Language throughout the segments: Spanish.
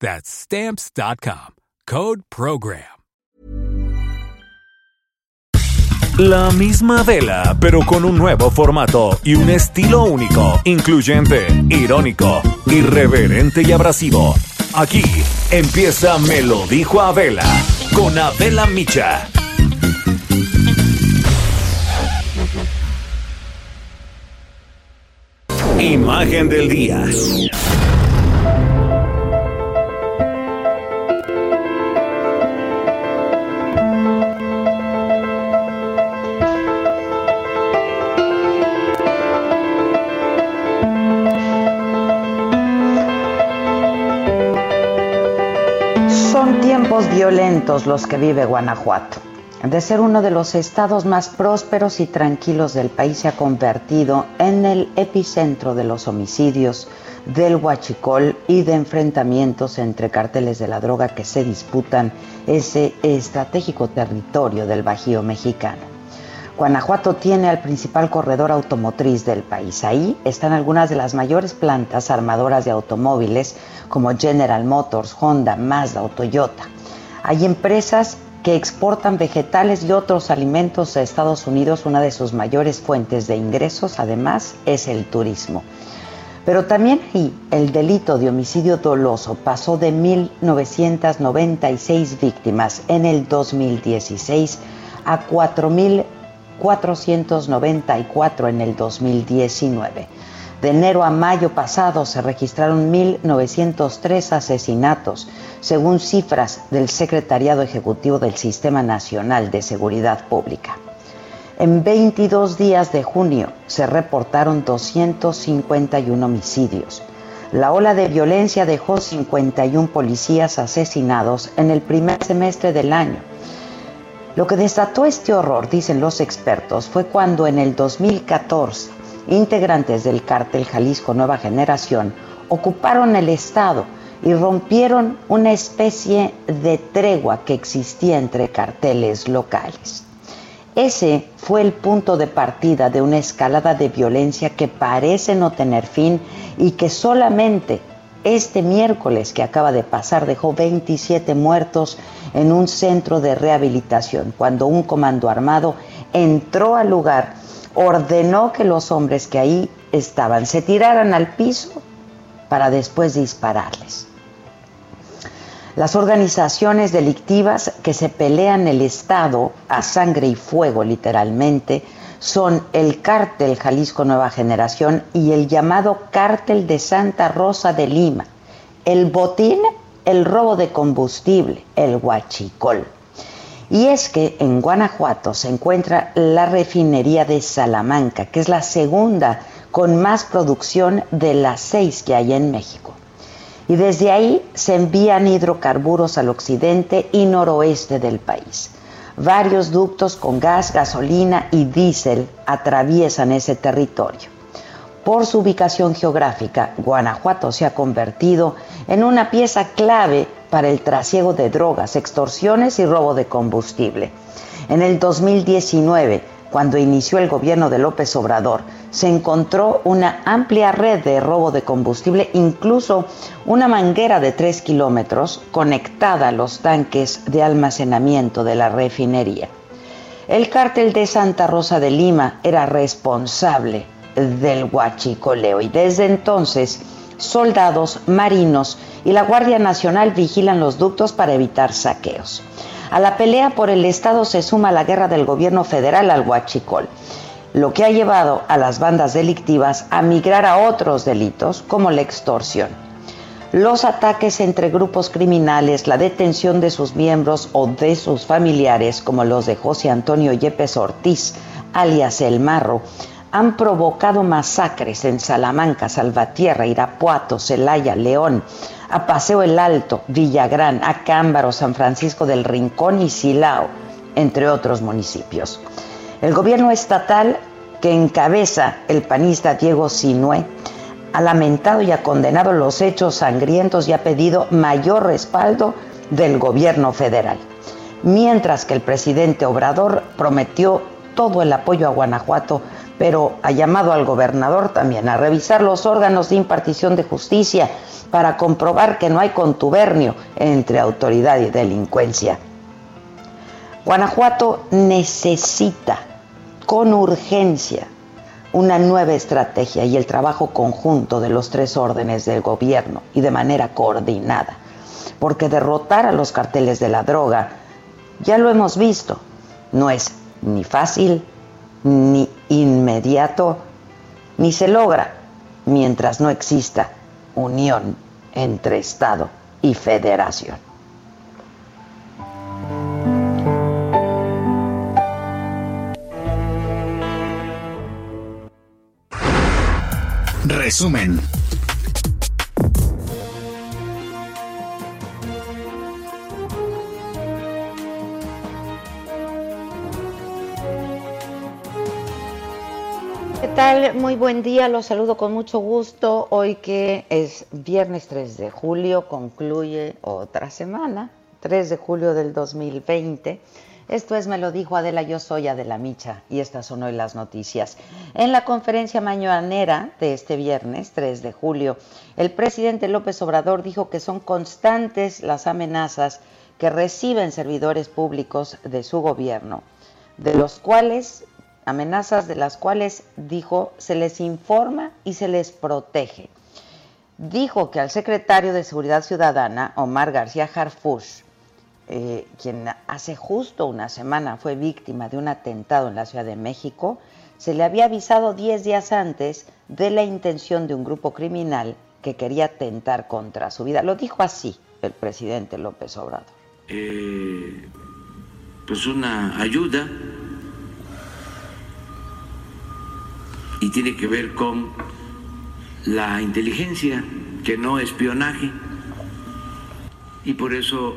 That's Stamps.com. Code Program. La misma vela, pero con un nuevo formato y un estilo único, incluyente, irónico, irreverente y abrasivo. Aquí empieza Me lo dijo Abela, con Abela Micha. Imagen del día. Tiempos violentos los que vive Guanajuato. De ser uno de los estados más prósperos y tranquilos del país, se ha convertido en el epicentro de los homicidios, del huachicol y de enfrentamientos entre carteles de la droga que se disputan ese estratégico territorio del Bajío mexicano. Guanajuato tiene al principal corredor automotriz del país. Ahí están algunas de las mayores plantas armadoras de automóviles como General Motors, Honda, Mazda o Toyota. Hay empresas que exportan vegetales y otros alimentos a Estados Unidos. Una de sus mayores fuentes de ingresos, además, es el turismo. Pero también ahí el delito de homicidio doloso pasó de 1.996 víctimas en el 2016 a 4.494 en el 2019. De enero a mayo pasado se registraron 1.903 asesinatos, según cifras del Secretariado Ejecutivo del Sistema Nacional de Seguridad Pública. En 22 días de junio se reportaron 251 homicidios. La ola de violencia dejó 51 policías asesinados en el primer semestre del año. Lo que desató este horror, dicen los expertos, fue cuando en el 2014 integrantes del cártel Jalisco Nueva Generación ocuparon el Estado y rompieron una especie de tregua que existía entre carteles locales. Ese fue el punto de partida de una escalada de violencia que parece no tener fin y que solamente este miércoles que acaba de pasar dejó 27 muertos en un centro de rehabilitación cuando un comando armado entró al lugar ordenó que los hombres que ahí estaban se tiraran al piso para después dispararles. Las organizaciones delictivas que se pelean el Estado a sangre y fuego literalmente son el cártel Jalisco Nueva Generación y el llamado cártel de Santa Rosa de Lima, el botín, el robo de combustible, el huachicol. Y es que en Guanajuato se encuentra la refinería de Salamanca, que es la segunda con más producción de las seis que hay en México. Y desde ahí se envían hidrocarburos al occidente y noroeste del país. Varios ductos con gas, gasolina y diésel atraviesan ese territorio. Por su ubicación geográfica, Guanajuato se ha convertido en una pieza clave para el trasiego de drogas, extorsiones y robo de combustible. En el 2019, cuando inició el gobierno de López Obrador, se encontró una amplia red de robo de combustible, incluso una manguera de 3 kilómetros conectada a los tanques de almacenamiento de la refinería. El cártel de Santa Rosa de Lima era responsable del huachicoleo y desde entonces soldados, marinos y la Guardia Nacional vigilan los ductos para evitar saqueos. A la pelea por el Estado se suma la guerra del gobierno federal al huachicol, lo que ha llevado a las bandas delictivas a migrar a otros delitos como la extorsión. Los ataques entre grupos criminales, la detención de sus miembros o de sus familiares, como los de José Antonio Yepes Ortiz, alias El Marro, han provocado masacres en Salamanca, Salvatierra, Irapuato, Celaya, León, a Paseo el Alto, Villagrán, Acámbaro, San Francisco del Rincón y Silao, entre otros municipios. El gobierno estatal que encabeza el panista Diego Sinué ha lamentado y ha condenado los hechos sangrientos y ha pedido mayor respaldo del gobierno federal. Mientras que el presidente Obrador prometió todo el apoyo a Guanajuato, pero ha llamado al gobernador también a revisar los órganos de impartición de justicia para comprobar que no hay contubernio entre autoridad y delincuencia. Guanajuato necesita con urgencia una nueva estrategia y el trabajo conjunto de los tres órdenes del gobierno y de manera coordinada. Porque derrotar a los carteles de la droga, ya lo hemos visto, no es ni fácil, ni inmediato, ni se logra mientras no exista unión entre Estado y Federación. Resumen. Muy buen día, los saludo con mucho gusto. Hoy que es viernes 3 de julio, concluye otra semana, 3 de julio del 2020. Esto es Me lo dijo Adela, yo soy Adela Micha y estas son hoy las noticias. En la conferencia mañanera de este viernes 3 de julio, el presidente López Obrador dijo que son constantes las amenazas que reciben servidores públicos de su gobierno, de los cuales, amenazas de las cuales, dijo, se les informa y se les protege. Dijo que al secretario de Seguridad Ciudadana, Omar García Harfush, eh, quien hace justo una semana fue víctima de un atentado en la Ciudad de México, se le había avisado 10 días antes de la intención de un grupo criminal que quería atentar contra su vida. Lo dijo así el presidente López Obrador. Eh, pues una ayuda y tiene que ver con la inteligencia, que no espionaje, y por eso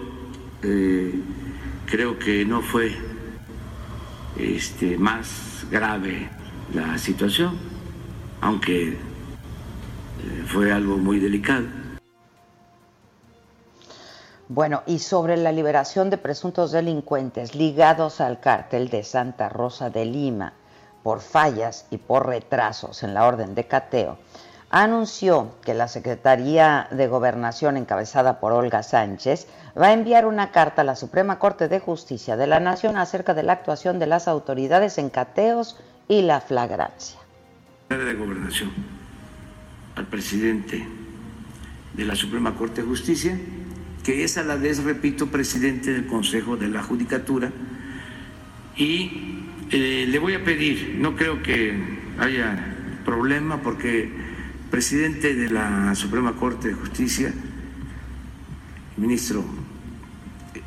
eh, creo que no fue este, más grave la situación, aunque eh, fue algo muy delicado. Bueno, y sobre la liberación de presuntos delincuentes ligados al cártel de Santa Rosa de Lima por fallas y por retrasos en la orden de cateo, anunció que la Secretaría de Gobernación, encabezada por Olga Sánchez, va a enviar una carta a la Suprema Corte de Justicia de la Nación acerca de la actuación de las autoridades en cateos y la flagrancia. De Gobernación al presidente de la Suprema Corte de Justicia, que es a la vez, repito, presidente del Consejo de la Judicatura, y eh, le voy a pedir, no creo que haya problema porque presidente de la Suprema Corte de Justicia, ministro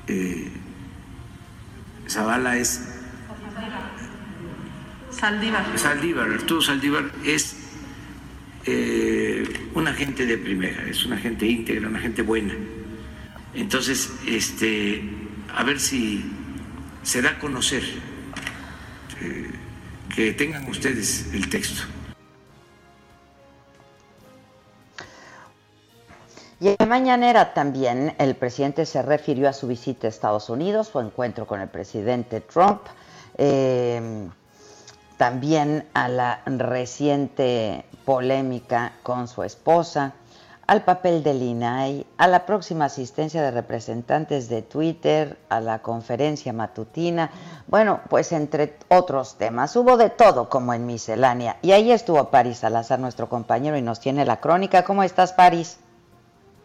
eh, Zavala es... Saldívar. Saldívar, Arturo Saldívar es eh, una gente de primera, es una gente íntegra, una gente buena. Entonces, este, a ver si se da a conocer que tengan ustedes el texto. Y en la mañanera también el presidente se refirió a su visita a Estados Unidos, su encuentro con el presidente Trump, eh, también a la reciente polémica con su esposa, al papel del INAI, a la próxima asistencia de representantes de Twitter, a la conferencia matutina, bueno, pues entre otros temas. Hubo de todo como en miscelánea. Y ahí estuvo Paris Salazar, nuestro compañero, y nos tiene la crónica. ¿Cómo estás, Paris?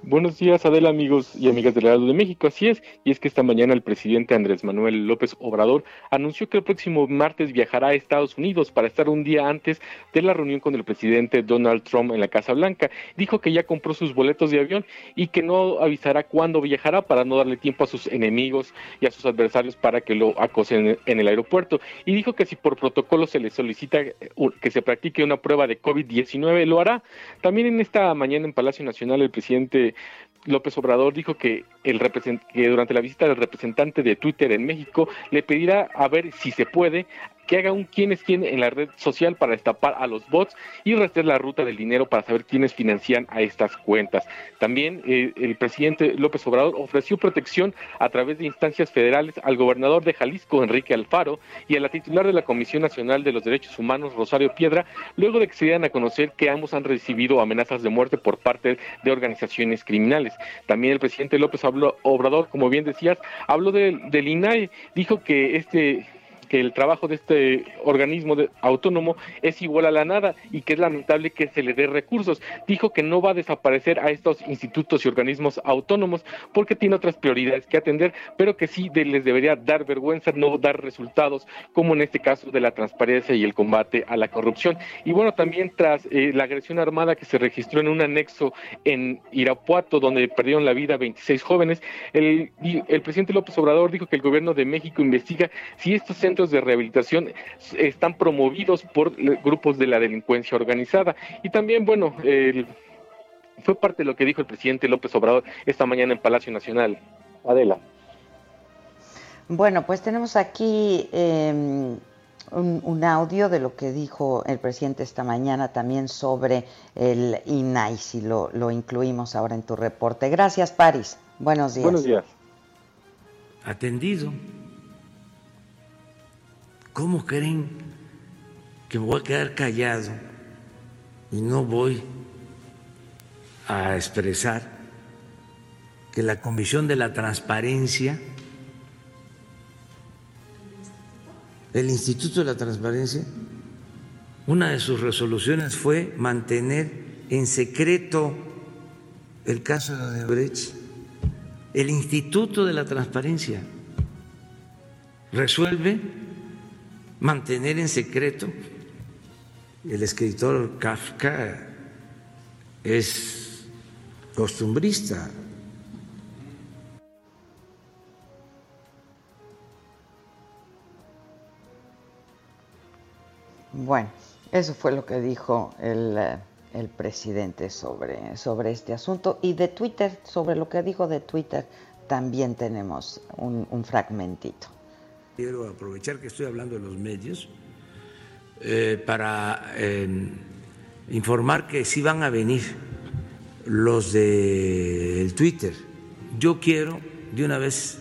Buenos días, Adela, amigos y amigas del Heraldo de México. Así es, y es que esta mañana el presidente Andrés Manuel López Obrador anunció que el próximo martes viajará a Estados Unidos para estar un día antes de la reunión con el presidente Donald Trump en la Casa Blanca. Dijo que ya compró sus boletos de avión y que no avisará cuándo viajará para no darle tiempo a sus enemigos y a sus adversarios para que lo acosen en el aeropuerto. Y dijo que si por protocolo se le solicita eh, que se practique una prueba de COVID-19, lo hará. También en esta mañana en Palacio Nacional el presidente López Obrador dijo que, que durante la visita del representante de Twitter en México le pedirá a ver si se puede que haga un quién es quién en la red social para destapar a los bots y rastrear la ruta del dinero para saber quiénes financian a estas cuentas. También eh, el presidente López Obrador ofreció protección a través de instancias federales al gobernador de Jalisco, Enrique Alfaro, y a la titular de la Comisión Nacional de los Derechos Humanos, Rosario Piedra, luego de que se dieran a conocer que ambos han recibido amenazas de muerte por parte de organizaciones criminales. También el presidente López Obrador, como bien decías, habló del INAE, dijo que este que el trabajo de este organismo autónomo es igual a la nada y que es lamentable que se le dé recursos. Dijo que no va a desaparecer a estos institutos y organismos autónomos porque tiene otras prioridades que atender, pero que sí les debería dar vergüenza no dar resultados, como en este caso de la transparencia y el combate a la corrupción. Y bueno, también tras eh, la agresión armada que se registró en un anexo en Irapuato, donde perdieron la vida 26 jóvenes, el, el presidente López Obrador dijo que el gobierno de México investiga si estos centros de rehabilitación están promovidos por grupos de la delincuencia organizada. Y también, bueno, fue parte de lo que dijo el presidente López Obrador esta mañana en Palacio Nacional. Adela. Bueno, pues tenemos aquí em, un, audio de lo que dijo el presidente esta mañana también sobre el INAI, si lo, lo incluimos ahora en tu reporte. Gracias, Paris. Buenos días. Buenos días. Atendido ¿Cómo creen que me voy a quedar callado y no voy a expresar que la Comisión de la Transparencia, el Instituto de la Transparencia, una de sus resoluciones fue mantener en secreto el caso de Odebrecht. El Instituto de la Transparencia resuelve mantener en secreto. El escritor Kafka es costumbrista. Bueno, eso fue lo que dijo el, eh, el presidente sobre, sobre, este asunto. Y de Twitter, sobre lo que dijo de Twitter, también tenemos un, un fragmentito. Quiero aprovechar que estoy hablando de los medios eh, para em, informar que sí van a venir los de Twitter. Yo quiero, de una vez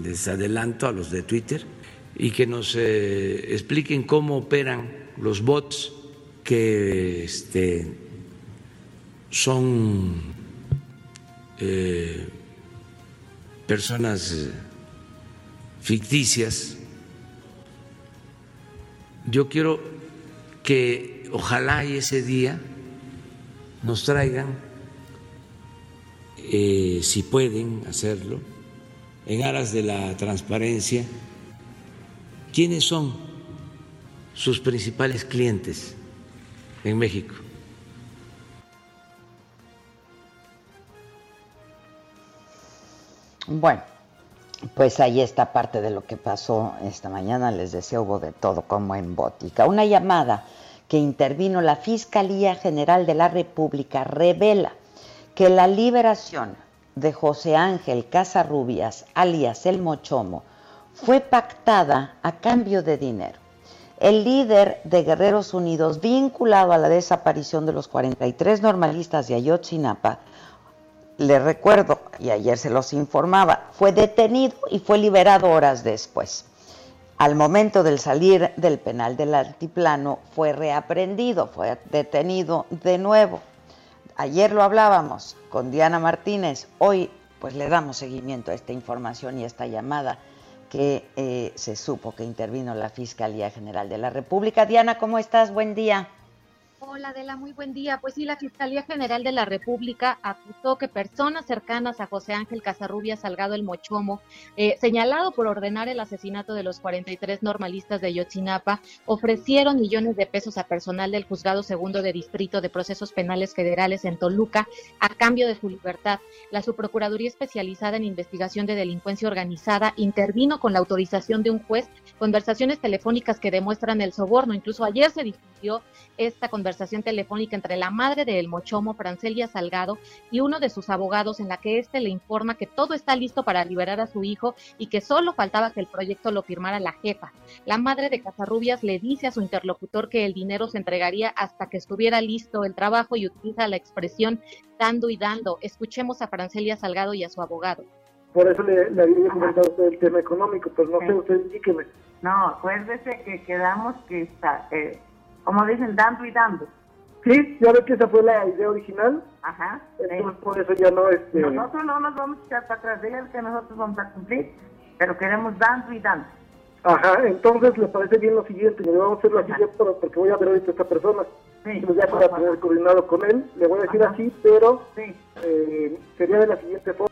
les adelanto a los de Twitter, y que nos eh, expliquen cómo operan los bots que este, son eh, personas ficticias. Yo quiero que ojalá y ese día nos traigan, eh, si pueden hacerlo, en aras de la transparencia, quiénes son sus principales clientes en México. Bueno, pues ahí está parte de lo que pasó esta mañana. Les deseo hubo de todo como en Bótica. Una llamada que intervino la Fiscalía General de la República revela que la liberación de José Ángel Casarrubias, alias El Mochomo, fue pactada a cambio de dinero. El líder de Guerreros Unidos, vinculado a la desaparición de los 43 normalistas de Ayotzinapa, le recuerdo, y ayer se los informaba, fue detenido y fue liberado horas después. Al momento del salir del penal del altiplano fue reaprendido, fue detenido de nuevo. Ayer lo hablábamos con Diana Martínez, hoy pues le damos seguimiento a esta información y a esta llamada que eh, se supo que intervino la Fiscalía General de la República. Diana, ¿cómo estás? Buen día. Hola Adela, muy buen día. Pues sí, la Fiscalía General de la República acusó que personas cercanas a José Ángel Casarrubia Salgado el Mochomo, eh, señalado por ordenar el asesinato de los 43 normalistas de Yotzinapa, ofrecieron millones de pesos a personal del Juzgado Segundo de Distrito de Procesos Penales Federales en Toluca a cambio de su libertad. La Subprocuraduría Especializada en Investigación de Delincuencia Organizada intervino con la autorización de un juez conversaciones telefónicas que demuestran el soborno. Incluso ayer se difundió esta conversación telefónica entre la madre del Mochomo, Francelia Salgado, y uno de sus abogados en la que éste le informa que todo está listo para liberar a su hijo y que solo faltaba que el proyecto lo firmara la jefa. La madre de Casarrubias le dice a su interlocutor que el dinero se entregaría hasta que estuviera listo el trabajo y utiliza la expresión dando y dando. Escuchemos a Francelia Salgado y a su abogado. Por eso le, había comentado el tema económico, pues no sé, usted indíqueme. No, acuérdese que quedamos que está, eh, como dicen, dando y dando. Sí, ya ve que esa fue la idea original. Ajá. Entonces, por eso ya no. Este... Nosotros no nos vamos a echar para atrás, de que nosotros vamos a cumplir, pero queremos dando y dando. Ajá, entonces le parece bien lo siguiente, le vamos a hacer la siguiente porque voy a ver ahorita a esta persona. Sí, pues ya para tener coordinado con él, le voy a decir así, pero sí. eh, sería de la siguiente forma.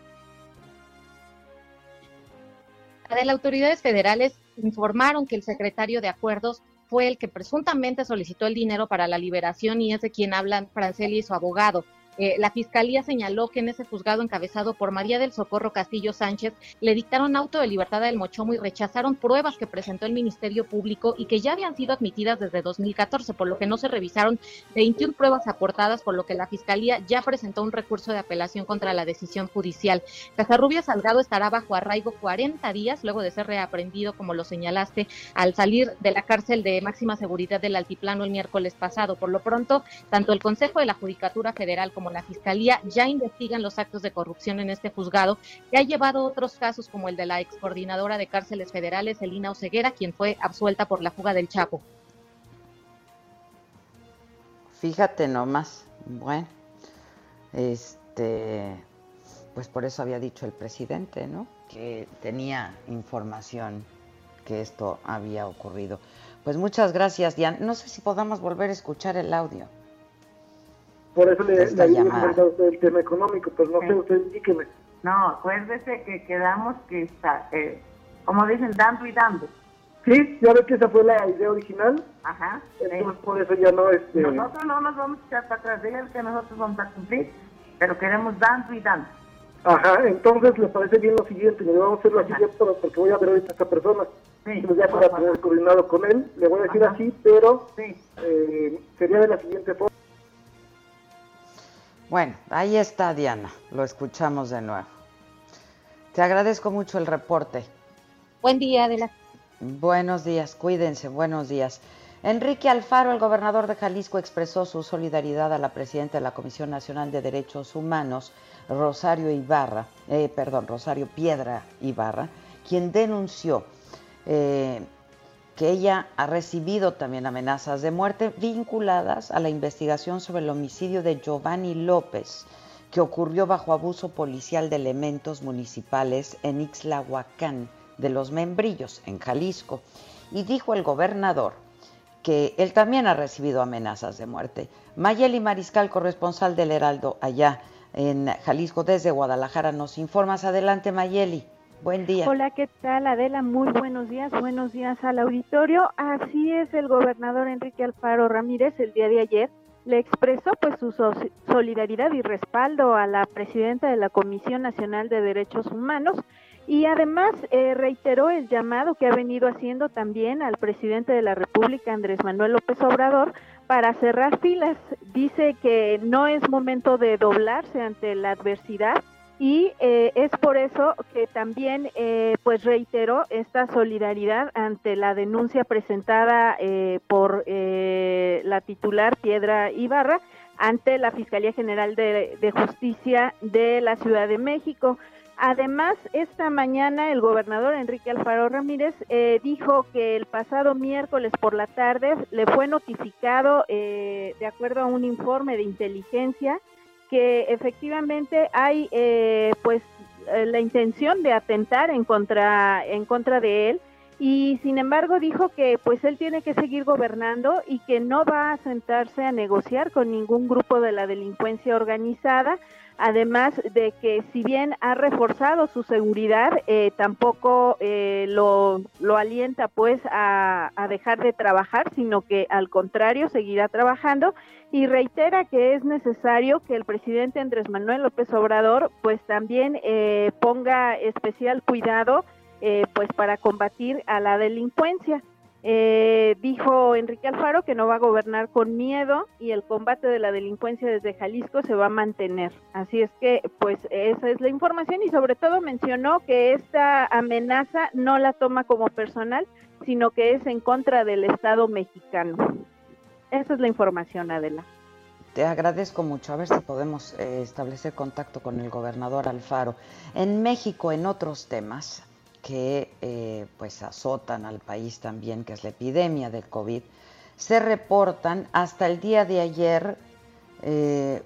De las autoridades federales informaron que el secretario de Acuerdos fue el que presuntamente solicitó el dinero para la liberación y es de quien hablan Franceli y su abogado. Eh, la fiscalía señaló que en ese juzgado encabezado por María del Socorro Castillo Sánchez le dictaron auto de libertad del Mochomo y rechazaron pruebas que presentó el Ministerio Público y que ya habían sido admitidas desde 2014, por lo que no se revisaron 21 pruebas aportadas, por lo que la fiscalía ya presentó un recurso de apelación contra la decisión judicial. Casarrubia Salgado estará bajo arraigo 40 días luego de ser reaprendido, como lo señalaste, al salir de la cárcel de máxima seguridad del Altiplano el miércoles pasado. Por lo pronto, tanto el Consejo de la Judicatura Federal como la Fiscalía ya investigan los actos de corrupción en este juzgado, que ha llevado otros casos como el de la ex coordinadora de cárceles federales, Elina Oceguera, quien fue absuelta por la fuga del Chapo. Fíjate nomás, bueno, este, pues por eso había dicho el presidente, ¿no? Que tenía información que esto había ocurrido. Pues muchas gracias, Diane. No sé si podamos volver a escuchar el audio. Por eso le, le había comentado el tema económico, pero no sé, usted indíqueme. No, acuérdese que quedamos que está, eh, como dicen, dando y dando. Sí, ya ve que esa fue la idea original. Ajá. Entonces por eso ya no este. Nosotros no nos vamos a echar para atrás, digan que nosotros vamos a cumplir, pero queremos dando y dando. Ajá, entonces le parece bien lo siguiente, le vamos a hacer la siguiente porque voy a ver ahorita a esta persona. Sí, pues ya para tener coordinado con él, le voy a decir así, pero sí. eh, sería de la siguiente forma. Bueno, ahí está Diana, lo escuchamos de nuevo. Te agradezco mucho el reporte. Buen día, Adela. Buenos días, cuídense, buenos días. Enrique Alfaro, el gobernador de Jalisco, expresó su solidaridad a la presidenta de la Comisión Nacional de Derechos Humanos, Rosario Ibarra, eh, perdón, Rosario Piedra Ibarra, quien denunció eh, que ella ha recibido también amenazas de muerte vinculadas a la investigación sobre el homicidio de Giovanni López, que ocurrió bajo abuso policial de elementos municipales en Ixlahuacán de los Membrillos, en Jalisco. Y dijo el gobernador que él también ha recibido amenazas de muerte. Mayeli Mariscal, corresponsal del Heraldo allá en Jalisco desde Guadalajara, nos informas. Adelante, Mayeli. Buen día. Hola, ¿qué tal Adela? Muy buenos días, buenos días al auditorio. Así es, el gobernador Enrique Alfaro Ramírez el día de ayer le expresó pues su solidaridad y respaldo a la presidenta de la Comisión Nacional de Derechos Humanos y además eh, reiteró el llamado que ha venido haciendo también al presidente de la República, Andrés Manuel López Obrador, para cerrar filas. Dice que no es momento de doblarse ante la adversidad y eh, es por eso que también eh, pues reiteró esta solidaridad ante la denuncia presentada eh, por la titular Piedra Ibarra ante la Fiscalía General de, de, Justicia de la Ciudad de México. Además, esta mañana el gobernador Enrique Alfaro Ramírez dijo que el pasado miércoles por la tarde le fue notificado, de acuerdo a un informe de inteligencia, que efectivamente hay eh, pues eh, la intención de atentar en contra en contra de él y sin embargo dijo que pues él tiene que seguir gobernando y que no va a sentarse a negociar con ningún grupo de la delincuencia organizada, además de que si bien ha reforzado su seguridad, eh, tampoco eh, lo, alienta pues a, a dejar de trabajar, sino que al contrario seguirá trabajando y reitera que es necesario que el presidente Andrés Manuel López Obrador pues también eh, ponga especial cuidado eh, pues para combatir a la delincuencia. Eh, dijo Enrique Alfaro que no va a gobernar con miedo y el combate de la delincuencia desde Jalisco se va a mantener. Así es que, pues, esa es la información y sobre todo mencionó que esta amenaza no la toma como personal, sino que es en contra del Estado mexicano. Esa es la información, Adela. Te agradezco mucho. A ver si podemos eh, establecer contacto con el gobernador Alfaro. En México, en otros temas, que eh, pues azotan al país también, que es la epidemia del COVID, se reportan hasta el día de ayer eh,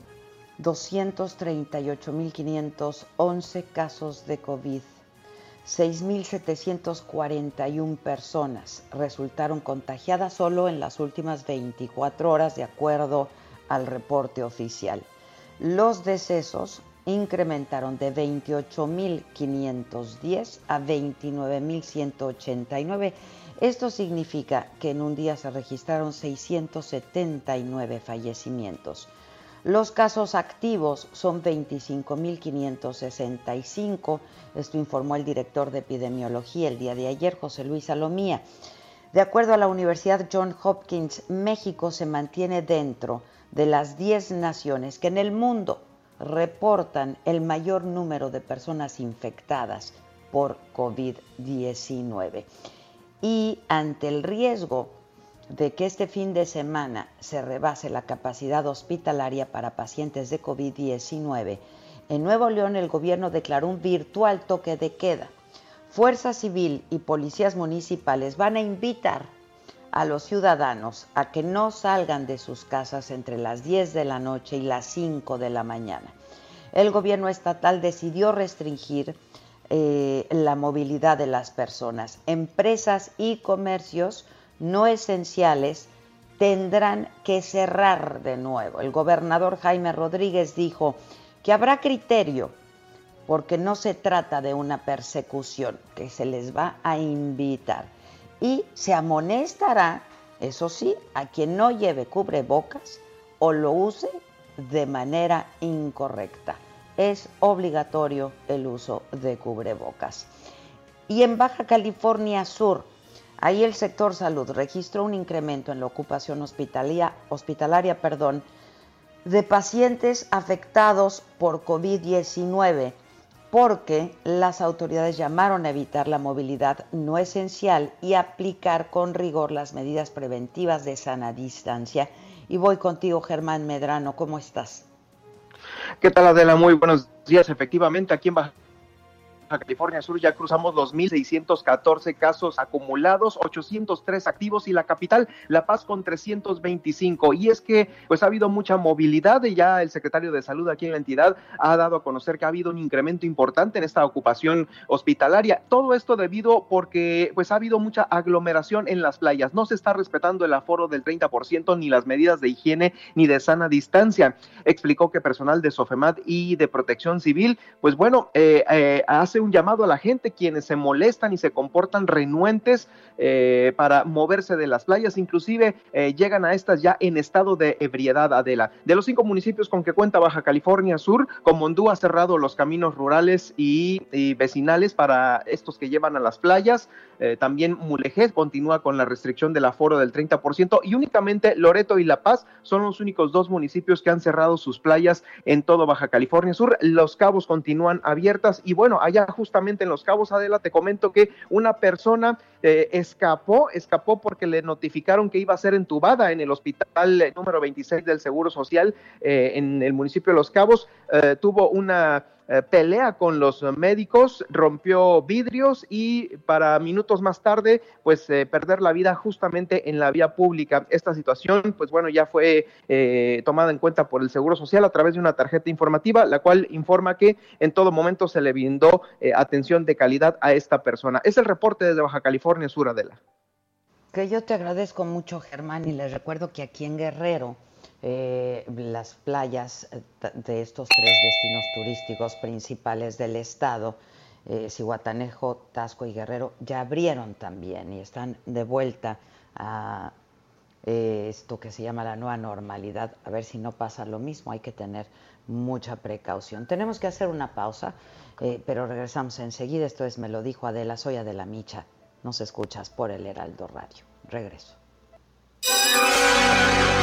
238.511 casos de COVID. 6.741 personas resultaron contagiadas solo en las últimas 24 horas de acuerdo al reporte oficial. Los decesos incrementaron de 28.510 a 29.189. Esto significa que en un día se registraron 679 fallecimientos. Los casos activos son 25.565. Esto informó el director de epidemiología el día de ayer, José Luis Salomía. De acuerdo a la Universidad John Hopkins, México se mantiene dentro de las 10 naciones que en el mundo reportan el mayor número de personas infectadas por COVID-19. Y ante el riesgo de que este fin de semana se rebase la capacidad hospitalaria para pacientes de COVID-19, en Nuevo León el gobierno declaró un virtual toque de queda. Fuerza Civil y policías municipales van a invitar a los ciudadanos a que no salgan de sus casas entre las 10 de la noche y las 5 de la mañana. El gobierno estatal decidió restringir eh, la movilidad de las personas. Empresas y comercios no esenciales tendrán que cerrar de nuevo. El gobernador Jaime Rodríguez dijo que habrá criterio porque no se trata de una persecución, que se les va a invitar y se amonestará, eso sí, a quien no lleve cubrebocas o lo use de manera incorrecta. Es obligatorio el uso de cubrebocas. Y en Baja California Sur, ahí el sector salud registró un incremento en la ocupación hospitalaria, de pacientes afectados por COVID-19 porque las autoridades llamaron a evitar la movilidad no esencial y aplicar con rigor las medidas preventivas de sana distancia. Y voy contigo, Germán Medrano, ¿cómo estás? ¿Qué tal, Adela? Muy buenos días. Efectivamente, aquí en Baja California Sur ya cruzamos los 1.614 casos acumulados, 803 activos y la capital, La Paz, con 325. Y es que pues ha habido mucha movilidad y ya el secretario de Salud aquí en la entidad ha dado a conocer que ha habido un incremento importante en esta ocupación hospitalaria. Todo esto debido porque pues ha habido mucha aglomeración en las playas. No se está respetando el aforo del 30% ni las medidas de higiene ni de sana distancia. Explicó que personal de Sofemat y de Protección Civil, pues bueno, eh, eh, hace un llamado a la gente, quienes se molestan y se comportan renuentes eh, para moverse de las playas, inclusive eh, llegan a estas ya en estado de ebriedad, Adela. De los cinco municipios con que cuenta Baja California Sur, Comondú ha cerrado los caminos rurales y, vecinales para estos que llevan a las playas. Eh, también Mulegés continúa con la restricción del aforo del 30% y únicamente Loreto y La Paz son los únicos dos municipios que han cerrado sus playas en todo Baja California Sur. Los cabos continúan abiertas y bueno, allá justamente en Los Cabos, Adela, te comento que una persona eh, escapó, escapó porque le notificaron que iba a ser entubada en el hospital eh, número 26 del Seguro Social eh, en el municipio de Los Cabos. tuvo una eh, pelea con los médicos, rompió vidrios y para minutos más tarde, pues eh, perder la vida justamente en la vía pública. Esta situación, pues bueno, ya fue eh, tomada en cuenta por el Seguro Social a través de una tarjeta informativa, la cual informa que en todo momento se le brindó atención de calidad a esta persona. Es el reporte desde Baja California Sur, Adela. Que yo te agradezco mucho, Germán, y les recuerdo que aquí en Guerrero, eh, las playas eh, de estos tres destinos turísticos principales del estado, eh, Cihuatanejo, Tasco y Guerrero, ya abrieron también y están de vuelta a esto que se llama la nueva normalidad. A ver si no pasa lo mismo, hay que tener mucha precaución. Tenemos que hacer una pausa, pero regresamos enseguida. Esto es Me lo dijo Adela, soy Adela Micha. Nos escuchas por el Heraldo Radio. Regreso.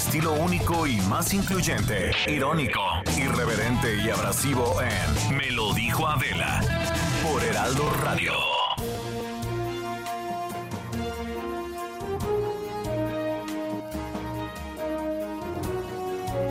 Estilo único y más incluyente, irónico, irreverente y abrasivo en Me lo dijo Adela por Heraldo Radio.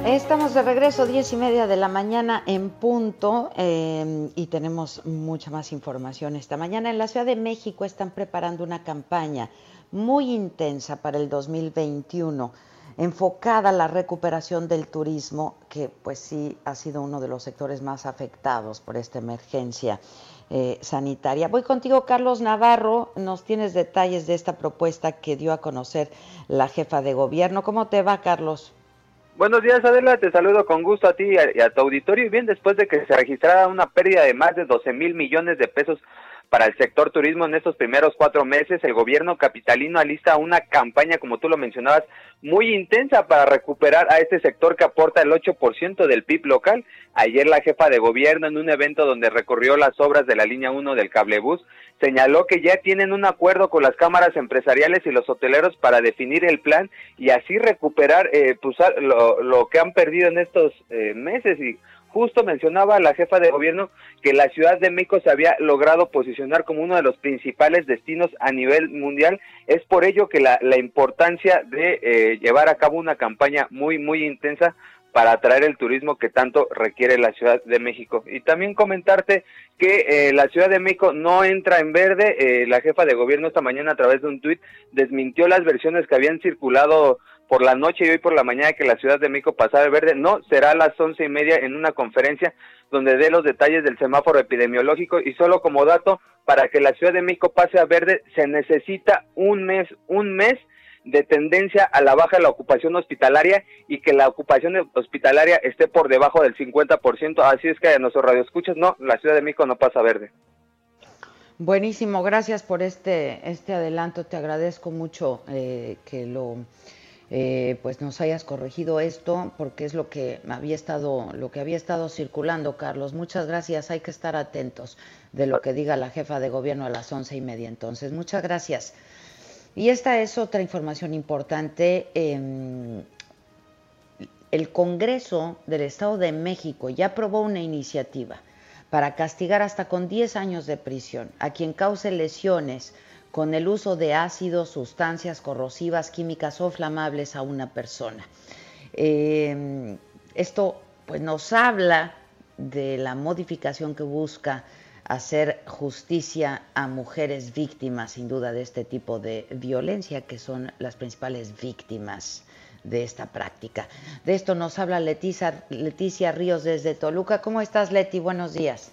Estamos de regreso, diez y media de la mañana en punto, eh, y tenemos mucha más información esta mañana. En la Ciudad de México están preparando una campaña muy intensa para el 2021 enfocada a la recuperación del turismo, que pues sí ha sido uno de los sectores más afectados por esta emergencia eh, sanitaria. Voy contigo, Carlos Navarro. Nos tienes detalles de esta propuesta que dio a conocer la jefa de gobierno. ¿Cómo te va, Carlos? Buenos días, Adela. Te saludo con gusto a ti y a, y a tu auditorio. Y bien, después de que se registrara una pérdida de más de 12 mil millones de pesos para el sector turismo en estos primeros cuatro meses, el gobierno capitalino alista una campaña, como tú lo mencionabas, muy intensa para recuperar a este sector que aporta el 8% del PIB local. Ayer la jefa de gobierno en un evento donde recorrió las obras de la línea 1 del cablebús señaló que ya tienen un acuerdo con las cámaras empresariales y los hoteleros para definir el plan y así recuperar eh, pues, lo, lo, que han perdido en estos eh, meses y Justo mencionaba la jefa de gobierno que la Ciudad de México se había logrado posicionar como uno de los principales destinos a nivel mundial. Es por ello que la, la importancia de eh, llevar a cabo una campaña muy, muy intensa para atraer el turismo que tanto requiere la Ciudad de México. Y también comentarte que eh, la Ciudad de México no entra en verde. Eh, la jefa de gobierno esta mañana a través de un tuit desmintió las versiones que habían circulado por la noche y hoy por la mañana que la Ciudad de México pasaba de verde. No, será a las once y media en una conferencia donde dé los detalles del semáforo epidemiológico y solo como dato, para que la Ciudad de México pase a verde se necesita un mes, un mes de tendencia a la baja de la ocupación hospitalaria y que la ocupación hospitalaria esté por debajo del 50%. Así es que a nuestros radioescuchas, no, la Ciudad de México no pasa verde. Buenísimo, gracias por este, este adelanto. Te agradezco mucho eh, que lo eh, pues nos hayas corregido esto porque es lo que había estado lo que había estado circulando Carlos. Muchas gracias hay que estar atentos de lo que diga la jefa de gobierno a las once y media entonces. Muchas gracias. Y esta es otra información importante. Em, el Congreso del Estado de México ya aprobó una iniciativa para castigar hasta con 10 años de prisión a quien cause lesiones con el uso de ácidos, sustancias corrosivas, químicas o flamables a una persona. Em, esto pues, nos habla de la modificación que busca hacer justicia a mujeres víctimas, sin duda, de este tipo de violencia, que son las principales víctimas de esta práctica. De esto nos habla Leticia, Leticia Ríos desde Toluca. ¿Cómo estás, Leti? Buenos días.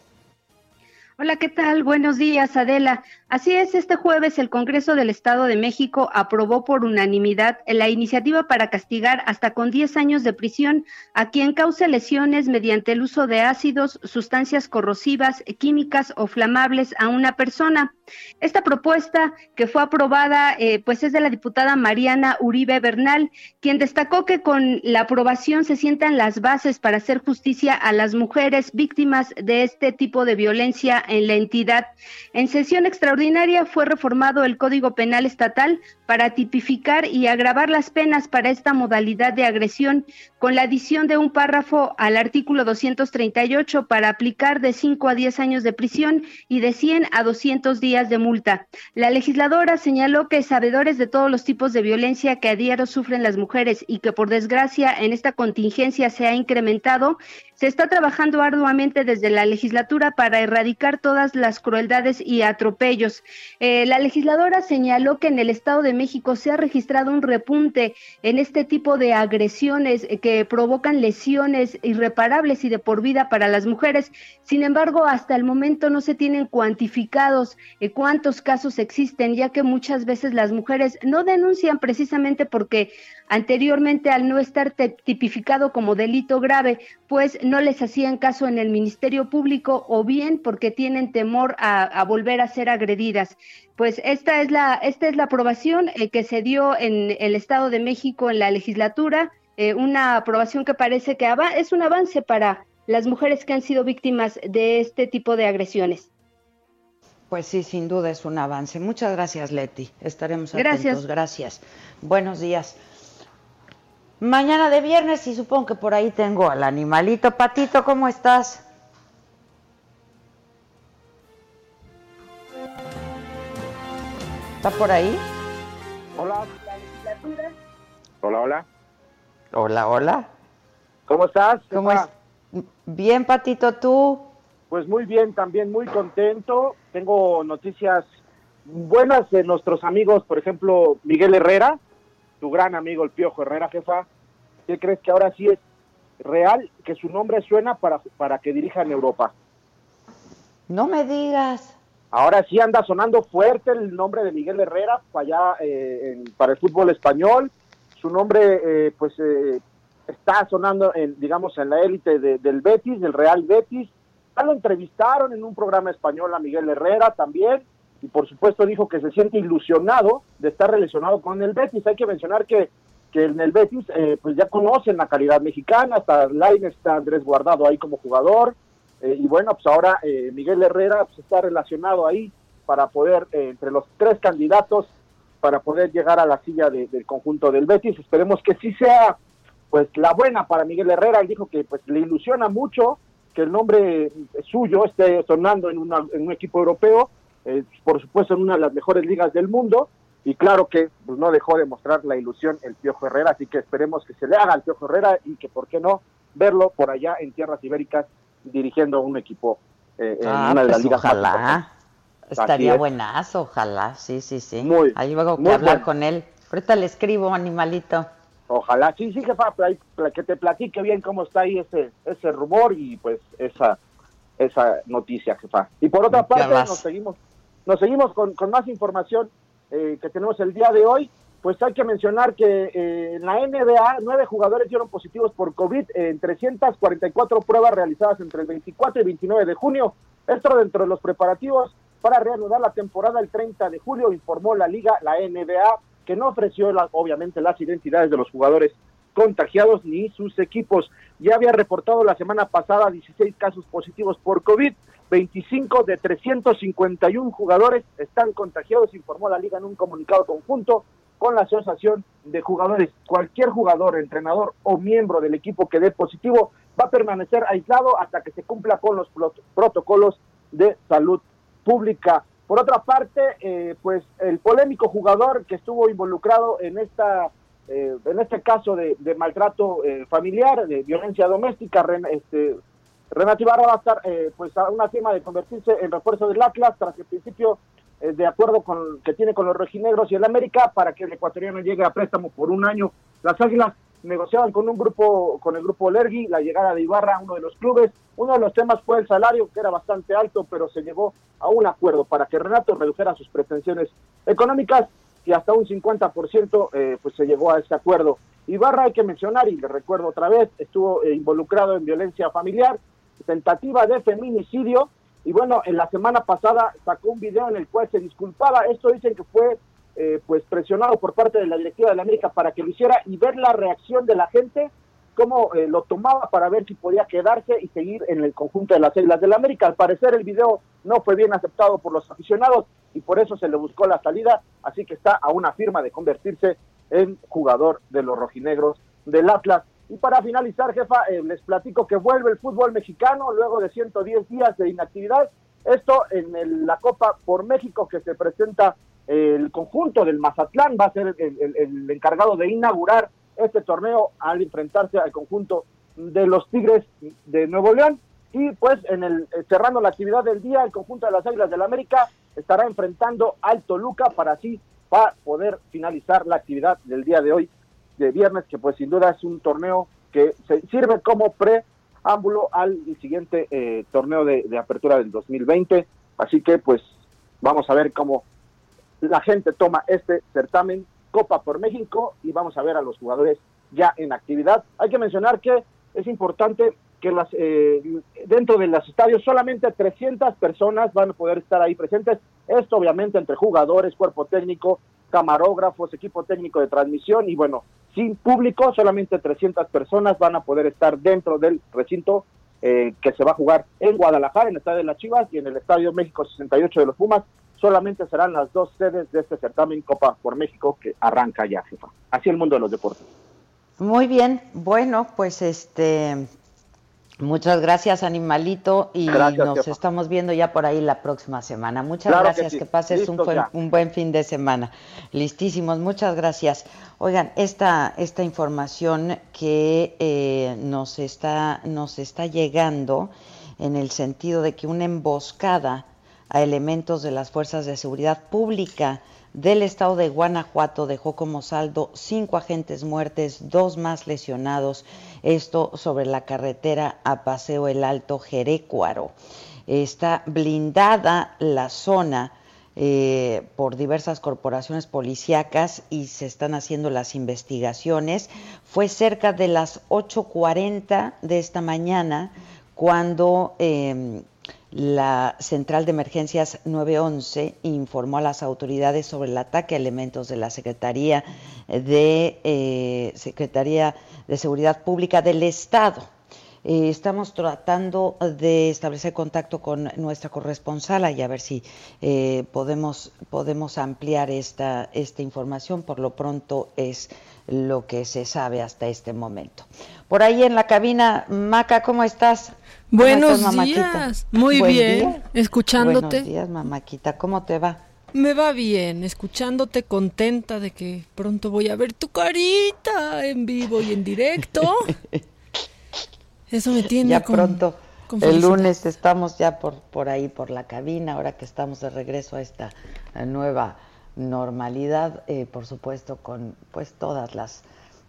Hola, ¿qué tal? Buenos días, Adela. Así es, este jueves el Congreso del Estado de México aprobó por unanimidad la iniciativa para castigar hasta con 10 años de prisión a quien cause lesiones mediante el uso de ácidos, sustancias corrosivas, químicas o flamables a una persona. Esta propuesta que fue aprobada, eh, pues es de la diputada Mariana Uribe Bernal, quien destacó que con la aprobación se sientan las bases para hacer justicia a las mujeres víctimas de este tipo de violencia en la entidad. En sesión extraordinaria fue reformado el Código Penal Estatal para tipificar y agravar las penas para esta modalidad de agresión con la adición de un párrafo al artículo 238 para aplicar de 5 a 10 años de prisión y de 100 a 200 días de multa. La legisladora señaló que sabedores de todos los tipos de violencia que a diario sufren las mujeres y que por desgracia en esta contingencia se ha incrementado, se está trabajando arduamente desde la legislatura para erradicar todas las crueldades y atropellos. Eh, la legisladora señaló que en el Estado de México se ha registrado un repunte en este tipo de agresiones que provocan lesiones irreparables y de por vida para las mujeres. Sin embargo, hasta el momento no se tienen cuantificados eh, cuántos casos existen, ya que muchas veces las mujeres no denuncian precisamente porque anteriormente al no estar tipificado como delito grave, pues no les hacían caso en el Ministerio Público o bien porque tienen temor a, volver a ser agredidas. Pues esta es la, esta es la aprobación eh, que se dio en el Estado de México en la legislatura, eh, una aprobación que parece que es un avance para las mujeres que han sido víctimas de este tipo de agresiones. Pues sí, sin duda es un avance. Muchas gracias, Leti. Estaremos atentos. Gracias. Gracias. Buenos días. Mañana de viernes y supongo que por ahí tengo al animalito. Patito, ¿cómo estás? ¿Está por ahí? Hola. Hola, hola. Hola, hola. ¿Cómo estás? ¿Cómo es? Bien, Patito, ¿tú? Pues muy bien, también muy contento. Tengo noticias buenas de nuestros amigos, por ejemplo, Miguel Herrera, tu gran amigo el Piojo Herrera, jefa, ¿qué crees que ahora sí es real que su nombre suena para, para que dirija en Europa? No me digas. Ahora sí anda sonando fuerte el nombre de Miguel Herrera para allá eh, para el fútbol español. Su nombre, eh, pues, eh, está sonando, en, digamos, en la élite del Betis, del Real Betis. Ya lo entrevistaron en un programa español a Miguel Herrera también y por supuesto dijo que se siente ilusionado de estar relacionado con el Betis. Hay que mencionar que, que en el Betis pues ya conocen la calidad mexicana, hasta Line está Andrés Guardado ahí como jugador, eh, y bueno, pues ahora eh, Miguel Herrera pues está relacionado ahí para poder, entre los tres candidatos, para poder llegar a la silla del conjunto del Betis. Esperemos que sí sea pues la buena para Miguel Herrera. Él dijo que pues le ilusiona mucho que el nombre suyo esté sonando en, en un equipo europeo eh, por supuesto en una de las mejores ligas del mundo, y claro que pues, no dejó de mostrar la ilusión el Piojo Herrera, así que esperemos que se le haga al Piojo Herrera y que, ¿por qué no?, verlo por allá en tierras ibéricas dirigiendo un equipo eh, en ah, una de las pues, ligas. Ojalá, estaría buenazo, ojalá, sí, sí, sí. Muy, Ahí luego que hablar con él. Ahorita le escribo, animalito. Ojalá, sí, sí, jefa, que te platique bien cómo está ahí ese, ese rumor y pues esa, esa noticia, jefa. Y por otra parte, nos seguimos nos seguimos con, más información eh, que tenemos el día de hoy. Pues hay que mencionar que eh, en la NBA nueve jugadores dieron positivos por COVID en 344 pruebas realizadas entre el 24 y 29 de junio. Esto dentro de los preparativos para reanudar la temporada el 30 de julio, informó la liga, la NBA, que no ofreció obviamente las identidades de los jugadores contagiados ni sus equipos. Ya había reportado la semana pasada 16 casos positivos por COVID. 25 de 351 jugadores están contagiados, informó la liga en un comunicado conjunto con la Asociación de Jugadores. Cualquier jugador, entrenador o miembro del equipo que dé positivo va a permanecer aislado hasta que se cumpla con los protocolos de salud pública. Por otra parte, eh, pues el polémico jugador que estuvo involucrado en esta eh, en este caso de, maltrato eh, familiar, de violencia doméstica, este, Renato Ibarra va a estar eh, pues a una firma de convertirse en refuerzo del Atlas tras el principio de acuerdo con que tiene con los rojinegros y el América para que el ecuatoriano llegue a préstamo por un año. Las Águilas negociaban con un grupo, con el grupo Lergui, la llegada de Ibarra a uno de los clubes. Uno de los temas fue el salario, que era bastante alto, pero se llegó a un acuerdo para que Renato redujera sus pretensiones económicas y hasta un 50% eh, pues se llegó a ese acuerdo. Ibarra hay que mencionar, y le recuerdo otra vez, estuvo involucrado en violencia familiar, tentativa de feminicidio Y bueno, en la semana pasada sacó un video en el cual se disculpaba. Esto dicen que fue eh, pues presionado por parte de la directiva de la América para que lo hiciera y ver la reacción de la gente, cómo eh, lo tomaba para ver si podía quedarse y seguir en el conjunto de las Islas de la América. Al parecer el video no fue bien aceptado por los aficionados y por eso se le buscó la salida, así que está a una firma de convertirse en jugador de los rojinegros del Atlas. Y para finalizar, jefa, eh, les platico que vuelve el fútbol mexicano luego de 110 días de inactividad. Esto en la Copa por México que se presenta el conjunto del Mazatlán va a ser el, encargado de inaugurar este torneo al enfrentarse al conjunto de los Tigres de Nuevo León. Y pues en el cerrando la actividad del día, el conjunto de las Águilas del la América estará enfrentando al Toluca para así para poder finalizar la actividad del día de hoy, de viernes, que pues sin duda es un torneo que se sirve como preámbulo al siguiente eh, torneo de, de apertura del 2020. Así que pues vamos a ver cómo la gente toma este certamen Copa por México y vamos a ver a los jugadores ya en actividad. Hay que mencionar que es importante que las, eh, dentro de los estadios solamente 300 personas van a poder estar ahí presentes. Esto obviamente entre jugadores, cuerpo técnico, camarógrafos, equipo técnico de transmisión y bueno, sin público, solamente 300 personas van a poder estar dentro del recinto eh, que se va a jugar en Guadalajara, en el Estadio de las Chivas y en el Estadio México 68 de los Pumas solamente serán las dos sedes de este certamen Copa por México que arranca ya, jefa. Así el mundo de los deportes. Muy bien, bueno, pues este, muchas gracias Animalito y nos estamos viendo ya por ahí la próxima semana. Muchas gracias, que, pases un buen, un buen, fin de semana. Listísimos, muchas gracias. Oigan, esta, esta información que eh, nos, está, nos está llegando en el sentido de que una emboscada a elementos de las fuerzas de seguridad pública del estado de Guanajuato dejó como saldo cinco agentes muertes, dos más lesionados, esto sobre la carretera a Paseo El Alto Jerecuaro. Está blindada la zona eh, por diversas corporaciones policíacas y se están haciendo las investigaciones. Fue cerca de las 8.40 de esta mañana cuando em, la Central de Emergencias 911 informó a las autoridades sobre el ataque a elementos de la Secretaría de, eh, Secretaría de Seguridad Pública del Estado. Eh, estamos tratando de establecer contacto con nuestra corresponsal y a ver si eh, podemos, podemos ampliar esta, esta información. Por lo pronto es lo que se sabe hasta este momento. Por ahí en la cabina, Maca, ¿cómo estás? Buenos días, muy bien, escuchándote. Buenos días, mamáquita, ¿cómo te va? Me va bien, escuchándote contenta de que pronto voy a ver tu carita en vivo y en directo. Eso me tiene Ya pronto, el lunes estamos ya por, por ahí, por la cabina, ahora que estamos de regreso a esta nueva normalidad, eh, por supuesto, con pues todas las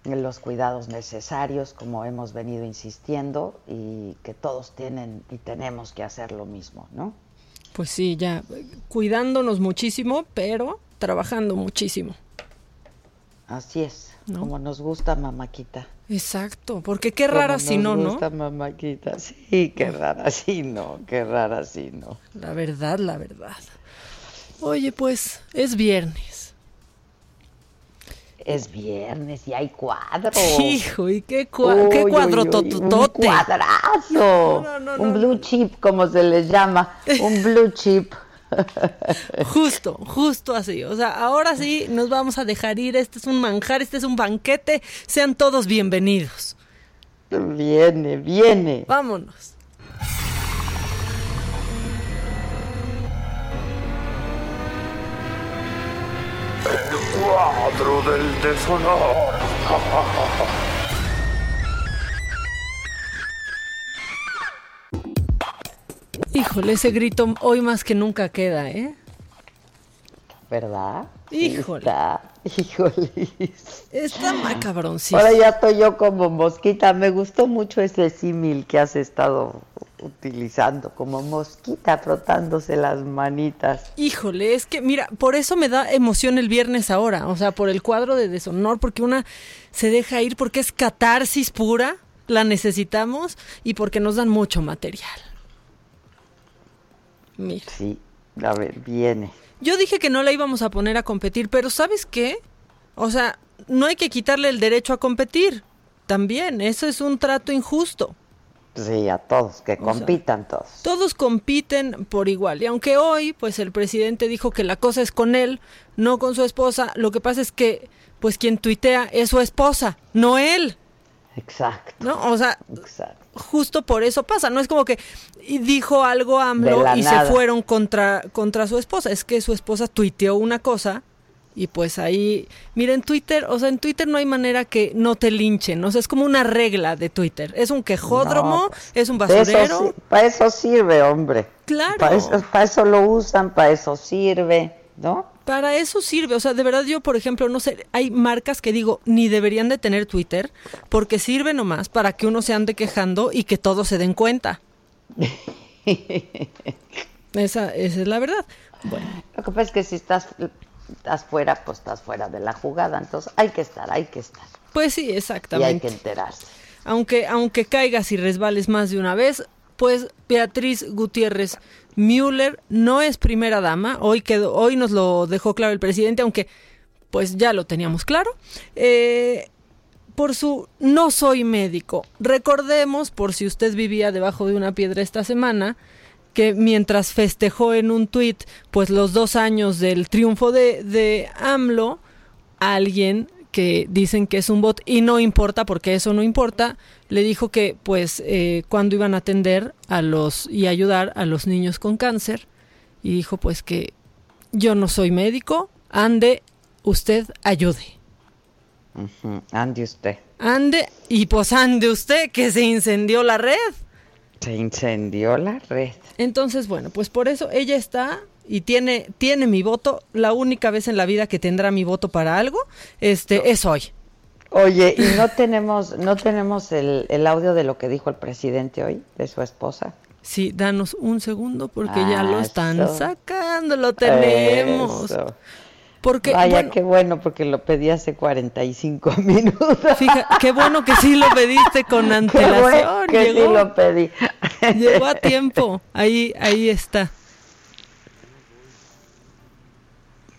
los cuidados necesarios, como hemos venido insistiendo, y que todos tienen y tenemos que hacer lo mismo, ¿no? Pues sí, ya cuidándonos muchísimo, pero trabajando muchísimo. Así es, como nos gusta mamáquita. Exacto, porque qué rara si no, ¿no? Gusta mamáquita, sí, qué rara si no, qué rara si no. La verdad, la verdad. Oye, pues es viernes es viernes y hay cuadros. Hijo, ¿y qué, ¿qué cuadro Un cuadrazo. un blue chip, como se les llama. Un blue chip. Justo, justo así. O sea, ahora sí nos vamos a dejar ir. Este es un manjar, este es un banquete. Sean todos bienvenidos. Viene, viene. Vámonos. El cuadro del deshonor. Híjole, ese grito hoy más que nunca queda, ¿eh? ¿Verdad? Híjole. Está, híjole. Está macabroncito. Ahora ya estoy yo como mosquita. Me gustó mucho ese símil que has estado utilizando como mosquita frotándose las manitas. Híjole, es que mira, por eso me da emoción el viernes ahora, o sea, por el cuadro de deshonor, porque una se deja ir porque es catarsis pura, la necesitamos y porque nos dan mucho material. Mira. Sí, a ver, viene. Yo dije que no la íbamos a poner a competir, pero ¿sabes qué? O sea, no hay que quitarle el derecho a competir. También, eso es un trato injusto. Sí, a todos, que compitan todos. Todos compiten por igual. Y aunque hoy, pues el presidente dijo que la cosa es con él, no con su esposa, lo que pasa es que, pues quien tuitea es su esposa, no él. Exacto. ¿No? O sea, justo por eso pasa. No es como que dijo algo AMLO y se fueron contra, contra su esposa. Es que su esposa tuiteó una cosa y pues ahí, miren, Twitter, o sea, en Twitter no hay manera que no te linchen, o sea, es como una regla de Twitter. Es un quejódromo, pues, es un basurero. Para eso, sirve, hombre. Claro. Para eso, para eso lo usan, para eso sirve, ¿no? Para eso sirve, o sea, de verdad yo, por ejemplo, no sé, hay marcas que digo, ni deberían de tener Twitter, porque sirve nomás para que uno se ande quejando y que todos se den cuenta. esa, esa es la verdad. Bueno. Lo que pasa es que si estás estás fuera, pues estás fuera de la jugada. Entonces hay que estar, hay que estar. Pues sí, exactamente. Y hay que enterarse. Aunque, aunque caigas y resbales más de una vez, pues Beatriz Gutiérrez Müller no es primera dama. Hoy, quedó, hoy nos lo dejó claro el presidente, aunque pues ya lo teníamos claro. Eh, por su no soy médico. Recordemos, por si usted vivía debajo de una piedra esta semana, que mientras festejó en un tuit pues los dos años del triunfo de, de AMLO, alguien que dicen que es un bot y no importa porque eso no importa, le dijo que pues eh, cuando iban a atender a los y ayudar a los niños con cáncer y dijo pues que yo no soy médico, ande usted ayude. Ande usted. Ande y pues ande usted que se incendió la red. Se incendió la red. Entonces, bueno, pues por eso ella está y tiene, tiene mi voto. La única vez en la vida que tendrá mi voto para algo, este, es hoy. Oye, ¿y no tenemos, no tenemos el, el, audio de lo que dijo el presidente hoy, de su esposa? Sí, danos un segundo porque ya lo están sacando, lo tenemos. Porque, Vaya, qué bueno, porque lo pedí hace 45 minutos. Fíjate, qué bueno que sí lo pediste con antelación. que sí lo pedí. Llegó a tiempo. Ahí, ahí está.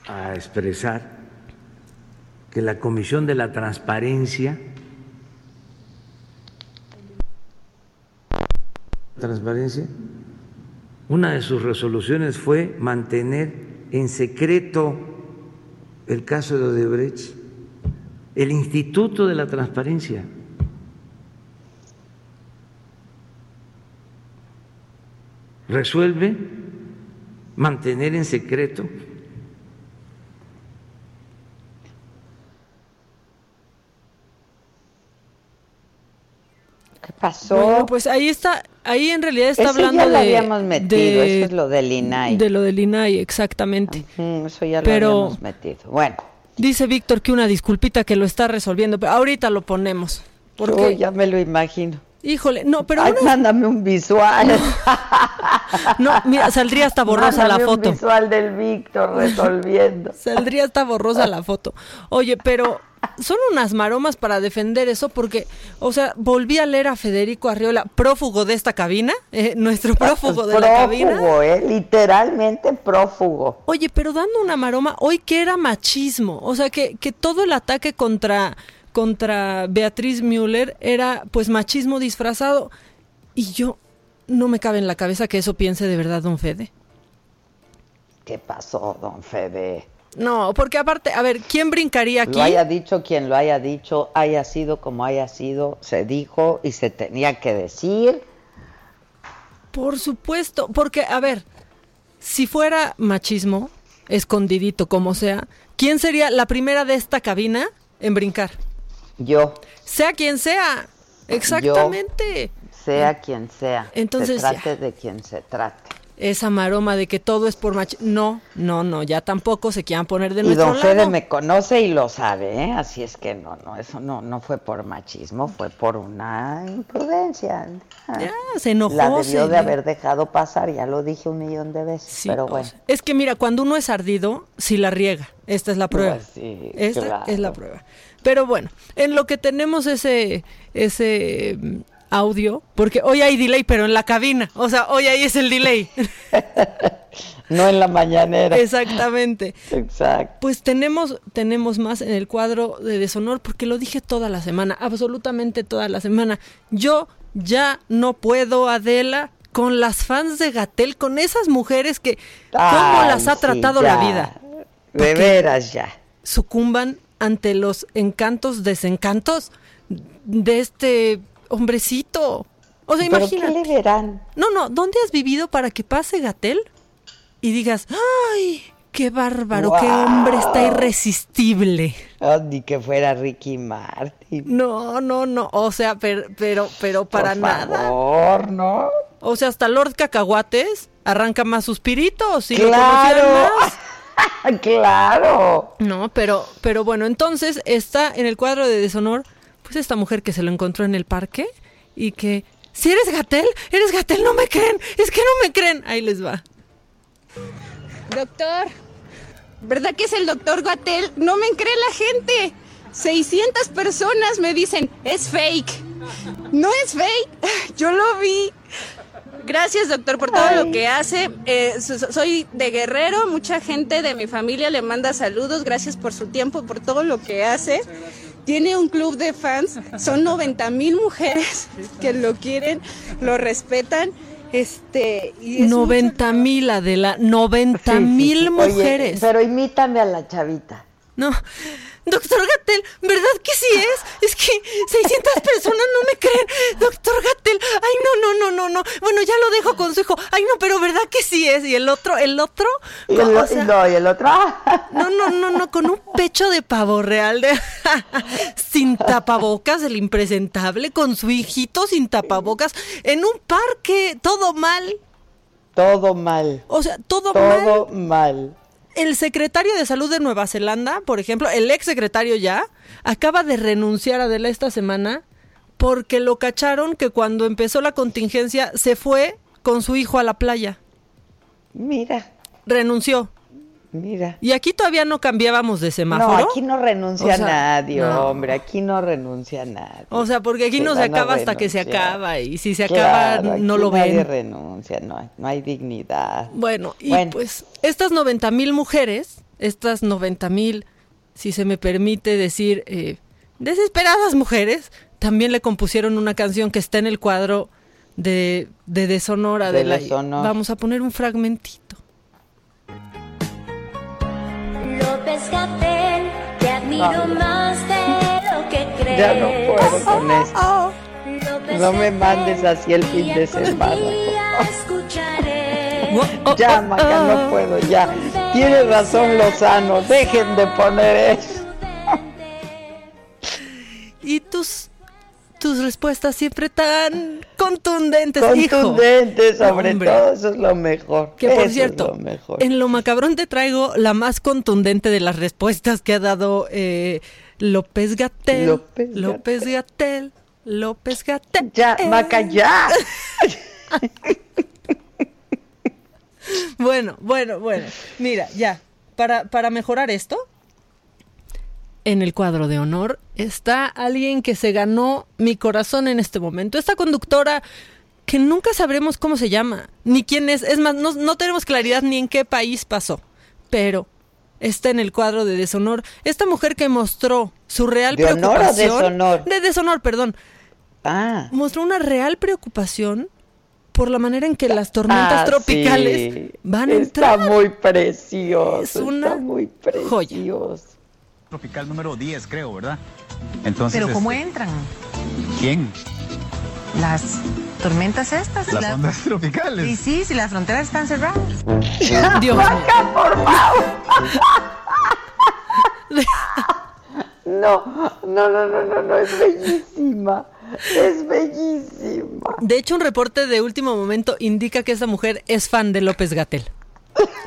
A expresar que la Comisión de la Transparencia transparencia, una de sus resoluciones fue mantener en secreto el caso de Odebrecht, el Instituto de la Transparencia. Resuelve mantener en secreto ¿Qué pasó? Bueno, pues ahí está, ahí en realidad está hablando ya de, habíamos metido, eso es lo del INAI. De lo del INAI, exactamente. eso ya lo pero, habíamos metido. Bueno. Dice Víctor que una disculpita que lo está resolviendo, pero ahorita lo ponemos. Porque Yo ya me lo imagino. Híjole, no, pero Ay, mándame un visual. no, mira, saldría hasta borrosa la foto. Un visual del Víctor resolviendo. Saldría hasta borrosa la foto. Oye, pero son unas maromas para defender eso porque, o sea, volví a leer a Federico Arriola, prófugo de esta cabina, eh, nuestro prófugo de la cabina. prófugo, ¿eh? Literalmente prófugo. Oye, pero dando una maroma, hoy que era machismo, o sea, que, que todo el ataque contra, contra Beatriz Müller era pues machismo disfrazado. Y yo no me cabe en la cabeza que eso piense de verdad don Fede. ¿Qué pasó, don Fede? No, porque aparte, a ver, ¿quién brincaría aquí? Lo haya dicho quien lo haya dicho, haya sido como haya sido, se dijo y se tenía que decir. Por supuesto, porque, a ver, si fuera machismo, escondidito como sea, ¿quién sería la primera de esta cabina en brincar? Yo, Sea quien sea. Exactamente. sea quien sea, Entonces, se trate de quien se trate. Esa maroma de que todo es por machismo. No, no, no, ya tampoco se quieran poner de Y nuestro don. Fede me conoce y lo sabe, ¿eh? Así es que no, no, eso no, no fue por machismo, fue por una imprudencia. Ya, se enojó. La debió de haber dejado pasar, ya lo dije un millón de veces, pero o bueno. sea, es que mira, cuando uno es ardido, si la riega. Esta es la prueba. Pues sí, Esta claro. es la prueba. Pero bueno, en lo que tenemos ese, ese, audio, porque hoy hay delay, pero en la cabina. O sea, hoy ahí es el delay. no en la mañanera. Exactamente. Exacto. Pues tenemos, tenemos más en el cuadro de deshonor, porque lo dije toda la semana, absolutamente toda la semana. Yo ya no puedo, Adela, con las fans de Gatel, con esas mujeres que, ¿cómo las ha tratado la vida? De veras ya. Sucumban ante los encantos, desencantos de este hombrecito. O sea, imagínate. ¿Qué le verán? No, no, ¿dónde has vivido para que pase Gatel y digas, ¡ay! ¡Qué bárbaro! ¡Qué hombre está irresistible! Oh, ni que fuera Ricky Martin. No, no, no. O sea, pero, pero, pero para Por nada. favor, ¿no? O sea, hasta Lord Cacahuates arranca más suspiritos. Si ¡Claro! lo más. ¡Claro! No, pero, pero bueno, entonces está en el cuadro de deshonor, pues esta mujer que se lo encontró en el parque y que, si eres Gatel, eres Gatel, no me creen, es que no me creen. Ahí les va. Doctor, ¿verdad que es el doctor Gatel? No me cree la gente. 600 personas me dicen, es fake. No es fake, yo lo vi. Gracias, doctor, por todo lo que hace. Eh, so- soy de Guerrero, mucha gente de mi familia le manda saludos. Gracias por su tiempo, por todo lo que hace. Tiene un club de fans, son 90 mil mujeres que lo quieren, lo respetan. Este, y es 90 mil, Adela, 90 Sí, sí, mil. Oye, mujeres. pero imítame a la chavita. No, doctor Gatel, ¿verdad que sí es? Es que 600 personas no me creen. Doctor Gatel, ay, no, no, no, no, no. Bueno, ya lo dejo con su hijo. Ay, no, pero ¿verdad que sí es? Y el otro, el otro. Y el, o sea, no, y el otro. no, no, no, no, con un pecho de pavo real, de, sin tapabocas, el impresentable, con su hijito sin tapabocas, en un parque, todo mal. Todo mal. O sea, todo, mal. Todo mal. El secretario de Salud de Nueva Zelanda, por ejemplo, el ex secretario ya, acaba de renunciar a Adela esta semana porque lo cacharon que cuando empezó la contingencia se fue con su hijo a la playa. Mira, Renunció. Mira. Y aquí todavía no cambiábamos de semáforo. No, aquí no renuncia O sea, nadie, no. hombre. Aquí no renuncia nadie. O sea, porque aquí Se no se acaba hasta que se acaba y si se Claro, acaba no aquí lo Nadie ven. renuncia, no hay, no hay dignidad. Bueno, y Bueno. pues estas 90 mil mujeres, estas 90 mil, si se me permite decir, eh, desesperadas mujeres, también le compusieron una canción que está en el cuadro de, de Deshonora De de la... Deshonor. Vamos a poner un fragmentito. López Gatel, te admiro más de lo que crees. Ya no puedo con esto. López No me mandes así el fin de semana. Ya, Maca, no puedo, ya. Tiene razón Lozano, dejen de poner eso. Y tus, tus respuestas siempre tan contundentes, hijo. Contundente, sobre Hombre. todo, eso es lo mejor. Que por Eso cierto, lo mejor. en lo macabrón te traigo la más contundente de las respuestas que ha dado eh, López Gatel. López López Gatel. López Gatel. Ya, Maca, ya. Bueno, bueno, bueno. Mira, ya. Para, para mejorar esto, en el cuadro de honor está alguien que se ganó mi corazón en este momento. Esta conductora que nunca sabremos cómo se llama, ni quién es. Es más, no, no tenemos claridad ni en qué país pasó. Pero está en el cuadro de deshonor. Esta mujer que mostró su real ¿De honor o preocupación. deshonor? De deshonor, perdón. Ah. Mostró una real preocupación por la manera en que las tormentas Ah, tropicales sí. van a Está entrar. muy precioso. Es una está muy precioso. Tropical número 10, creo, ¿verdad? Entonces, Pero ¿cómo este, entran? ¿Quién? Las tormentas estas. Las La- ondas tropicales. Y sí, si las fronteras están cerradas. Dios Maca, por favor. No, no, no, no, no, no, es bellísima. Es bellísima. De hecho, un reporte de último momento indica que esa mujer es fan de López Gatel.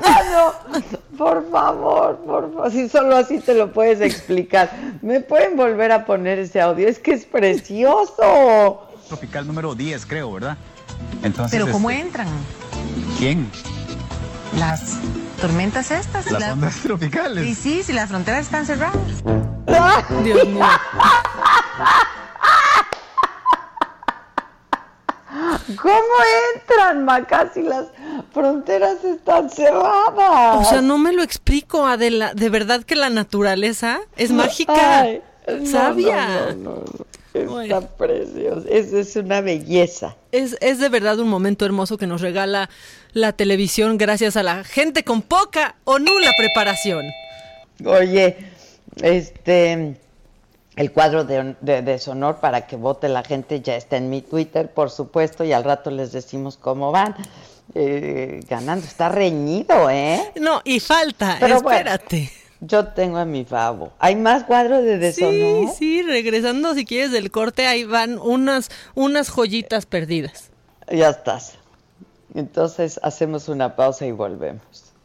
Ah, no, por favor, por favor, si solo así te lo puedes explicar. ¿Me pueden volver a poner ese audio? Es que es precioso. Tropical número 10, creo, ¿verdad? Entonces, Pero ¿cómo este, entran? ¿Quién? Las tormentas estas. Las La- ondas tropicales. Y sí, si las fronteras están cerradas. Dios mío. ¿Cómo entran, Maca, si las fronteras están cerradas? O sea, no me lo explico, Adela. De verdad que la naturaleza es mágica. Ay, sabia. no, no, no. Está precioso. Es, es una belleza. Es, es de verdad un momento hermoso que nos regala la televisión gracias a la gente con poca o nula preparación. Oye, este, el cuadro de, de, deshonor para que vote la gente ya está en mi Twitter, por supuesto, y al rato les decimos cómo van. Eh, ganando, está reñido, ¿eh? No, y falta, Pero bueno, espérate. yo tengo a mi favo. ¿Hay más cuadros de deshonor? Sí, sí, regresando si quieres del corte, ahí van unas, unas joyitas perdidas. Ya estás. Entonces hacemos una pausa y volvemos.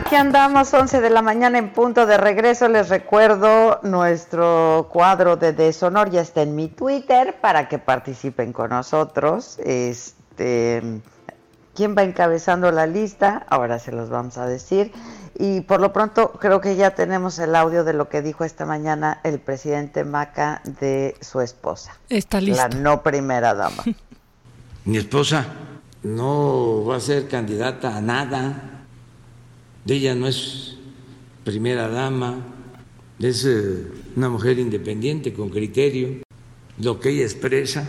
Aquí andamos, 11 de la mañana en punto de regreso. Les recuerdo, nuestro cuadro de deshonor ya está en mi Twitter para que participen con nosotros. Este, ¿Quién va encabezando la lista? Ahora se los vamos a decir. Y por lo pronto creo que ya tenemos el audio de lo que dijo esta mañana el presidente Maca de su esposa. Está listo. La no primera dama. Mi esposa no va a ser candidata a nada. Ella no es primera dama, es eh, una mujer independiente, con criterio. Lo que ella expresa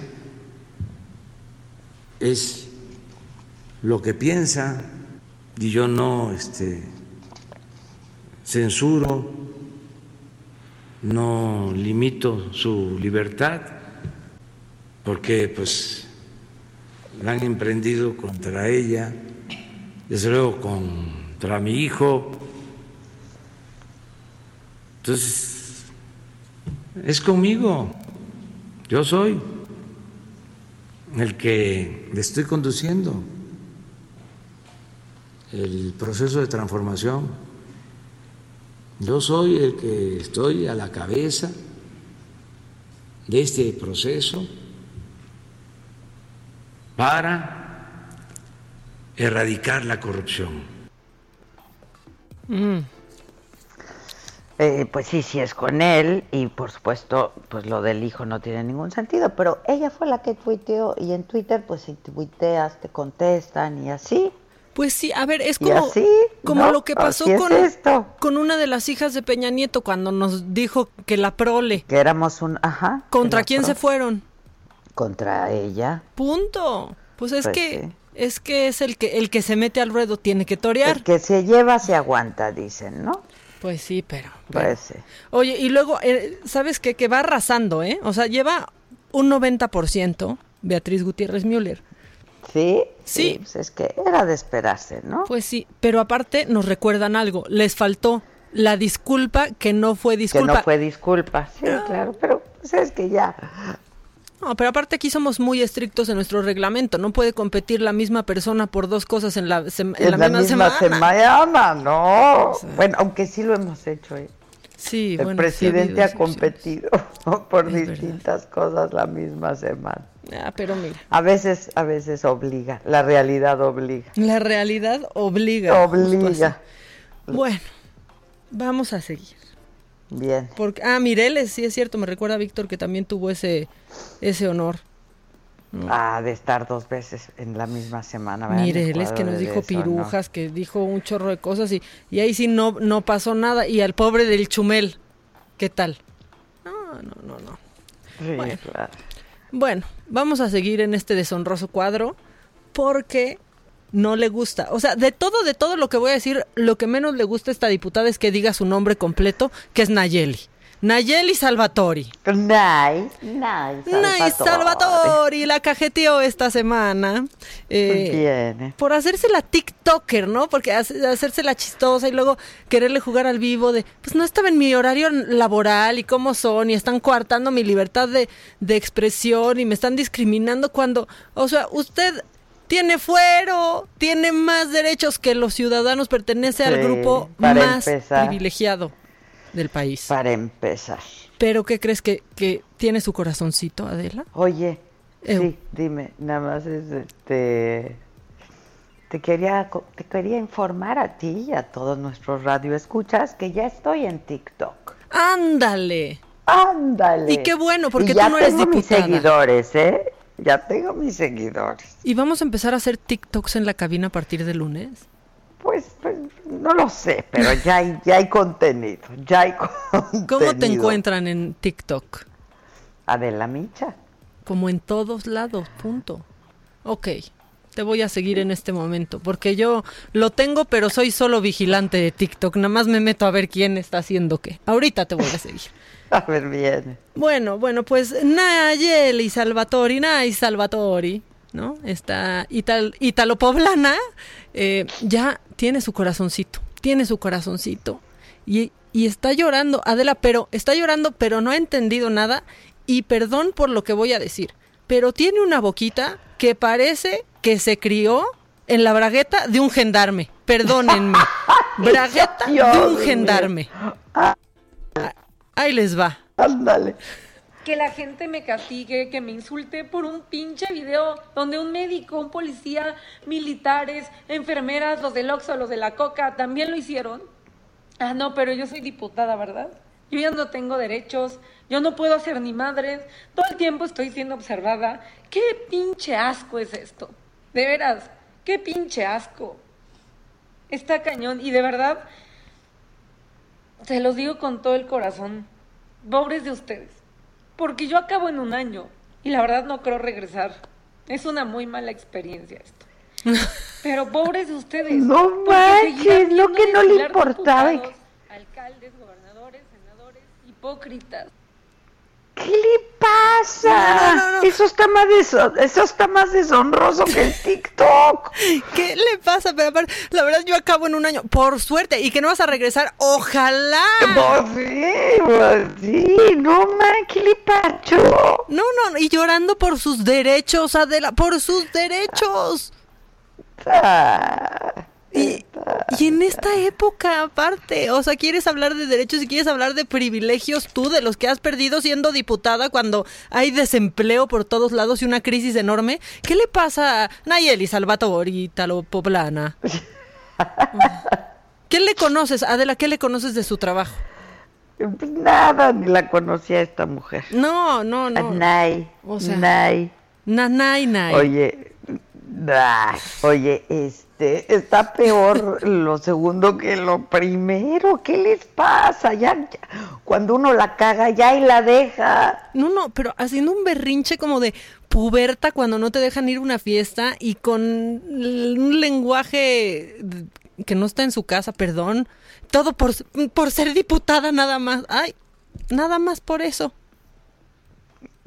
es lo que piensa y yo no este, censuro, no limito su libertad, porque pues la han emprendido contra ella, desde luego contra mi hijo. Entonces, es conmigo, yo soy el que le estoy conduciendo el proceso de transformación. Yo soy el que estoy a la cabeza de este proceso para erradicar la corrupción. Mm. Eh, pues sí, sí es con él y por supuesto, pues lo del hijo no tiene ningún sentido, pero ella fue la que tuiteó y en Twitter, pues si tuiteas te contestan y así. Pues sí, a ver, es como, así, como ¿no? lo que pasó es con, esto. con una de las hijas de Peña Nieto cuando nos dijo que la prole. Que éramos un, ajá. ¿Contra quién pro- se fueron? Contra ella. Punto. Pues es Pues que sí. Es que es el que el que se mete al ruedo tiene que torear. El que se lleva se aguanta, dicen, ¿no? Pues sí, pero, pero- Pues sí. Oye, y luego, eh, ¿sabes qué? Que va arrasando, ¿eh? O sea, lleva un 90% Beatriz Gutiérrez Müller. ¿Sí? Sí. Pues es que era de esperarse, ¿no? Pues sí, pero aparte nos recuerdan algo. Les faltó la disculpa que no fue que disculpa. no fue disculpa. Sí, claro, pero pues es que ya. No, pero aparte aquí somos muy estrictos en nuestro reglamento. No puede competir la misma persona por dos cosas en la, sem- en En la la, misma, misma semana. semana, no. Bueno, aunque sí lo hemos hecho, ¿eh? Sí, El bueno, sí ha presidente ha competido por distintas cosas la misma semana. Ah, pero mira, A veces, a veces obliga, la realidad obliga. la realidad obliga. Obliga. Bueno, vamos a seguir. Bien. Porque, ah, Mireles, sí es cierto, me recuerda a Víctor que también tuvo ese, ese honor. Ah, de estar dos veces en la misma semana. Mireles que nos dijo pirujas, que dijo un chorro de cosas y, y ahí sí no, no pasó nada. Y al pobre del Chumel, ¿qué tal? No, no, no, no. Sí, Bueno. claro. Bueno, vamos a seguir en este deshonroso cuadro porque no le gusta. O sea, de todo, de todo lo que voy a decir, lo que menos le gusta a esta diputada es que diga su nombre completo, que es Nayeli. Nayeli Salvatori. Nay, Nay, Nay Salvatori, la cajeteó esta semana. eh, Bien. por hacerse la TikToker, ¿no? Porque hace- hacerse la chistosa y luego quererle jugar al vivo de, pues no estaba en mi horario laboral y cómo son y están coartando mi libertad de, de expresión y me están discriminando cuando, o sea, usted tiene fuero, tiene más derechos que los ciudadanos, pertenece al grupo más empezar. privilegiado del país. Para empezar. Pero ¿qué crees que, que tiene su corazoncito, Adela? Oye, sí, dime, nada más es este te quería te quería informar a ti y a todos nuestros radioescuchas que ya estoy en TikTok. Ándale. Ándale. Y qué bueno, porque Y ya tú no eres tengo mis diputada. seguidores, ¿eh? Ya tengo mis seguidores. ¿Y vamos a empezar a hacer TikToks en la cabina a partir de lunes? Pues, pues no lo sé, pero ya hay, ya hay contenido, ya hay contenido. ¿Cómo te encuentran en TikTok? Adela Micha. Como en todos lados, punto. Ok, te voy a seguir en este momento, porque yo lo tengo, pero soy solo vigilante de TikTok. Nada más me meto a ver quién está haciendo qué. Ahorita te voy a seguir. A ver, bien. Bueno, bueno, pues Nayeli Salvatori, Nay Salvatori, ¿no? Esta ital, italo-poblana eh, ya tiene su corazoncito, tiene su corazoncito. Y, y está llorando, Adela, pero está llorando, pero no ha entendido nada. Y perdón por lo que voy a decir, pero tiene una boquita que parece que se crió en la bragueta de un gendarme. Perdónenme. bragueta de un gendarme. Ahí les va. Ándale. Que la gente me castigue, que me insulte por un pinche video donde un médico, un policía, militares, enfermeras, los del Oxxo, los de la Coca, también lo hicieron. Ah, no, pero yo soy diputada, ¿verdad? Yo ya no tengo derechos, yo no puedo ser ni madre, todo el tiempo estoy siendo observada. ¿Qué pinche asco es esto? De veras, qué pinche asco. Está cañón y de verdad, se los digo con todo el corazón, pobres de ustedes, porque yo acabo en un año y la verdad no creo regresar. Es una muy mala experiencia esto. Pero pobres de ustedes. No manches, lo que no le importaba diputados, alcaldes, gobernadores, senadores, hipócritas. ¿Qué le pasa? Eso está más deso- eso está más deshonroso que el TikTok. ¿Qué le pasa? Pero la verdad yo acabo en un año, por suerte, y que no vas a regresar, ojalá. Pues sí, pues sí, no man, ¿qué le pasó? No, no, y llorando por sus derechos, Adela, por sus derechos. Ah, Y, y en esta época, aparte, o sea, quieres hablar de derechos y quieres hablar de privilegios tú, de los que has perdido siendo diputada cuando hay desempleo por todos lados y una crisis enorme. ¿Qué le pasa a Nayeli Salvatore, Italo Poblana? ¿Qué le conoces, Adela? ¿Qué le conoces de su trabajo? Pues nada, ni la conocía esta mujer. No, no, no. Nay, O sea, nay. Nanay, nay. Oye, oye, este, está peor lo segundo que lo primero. ¿Qué les pasa? Ya, ya, cuando uno la caga ya y la deja. No, no, pero haciendo un berrinche como de puberta cuando no te dejan ir a una fiesta y con un lenguaje que no está en su casa, perdón. Todo por, por ser diputada nada más. Ay, nada más por eso.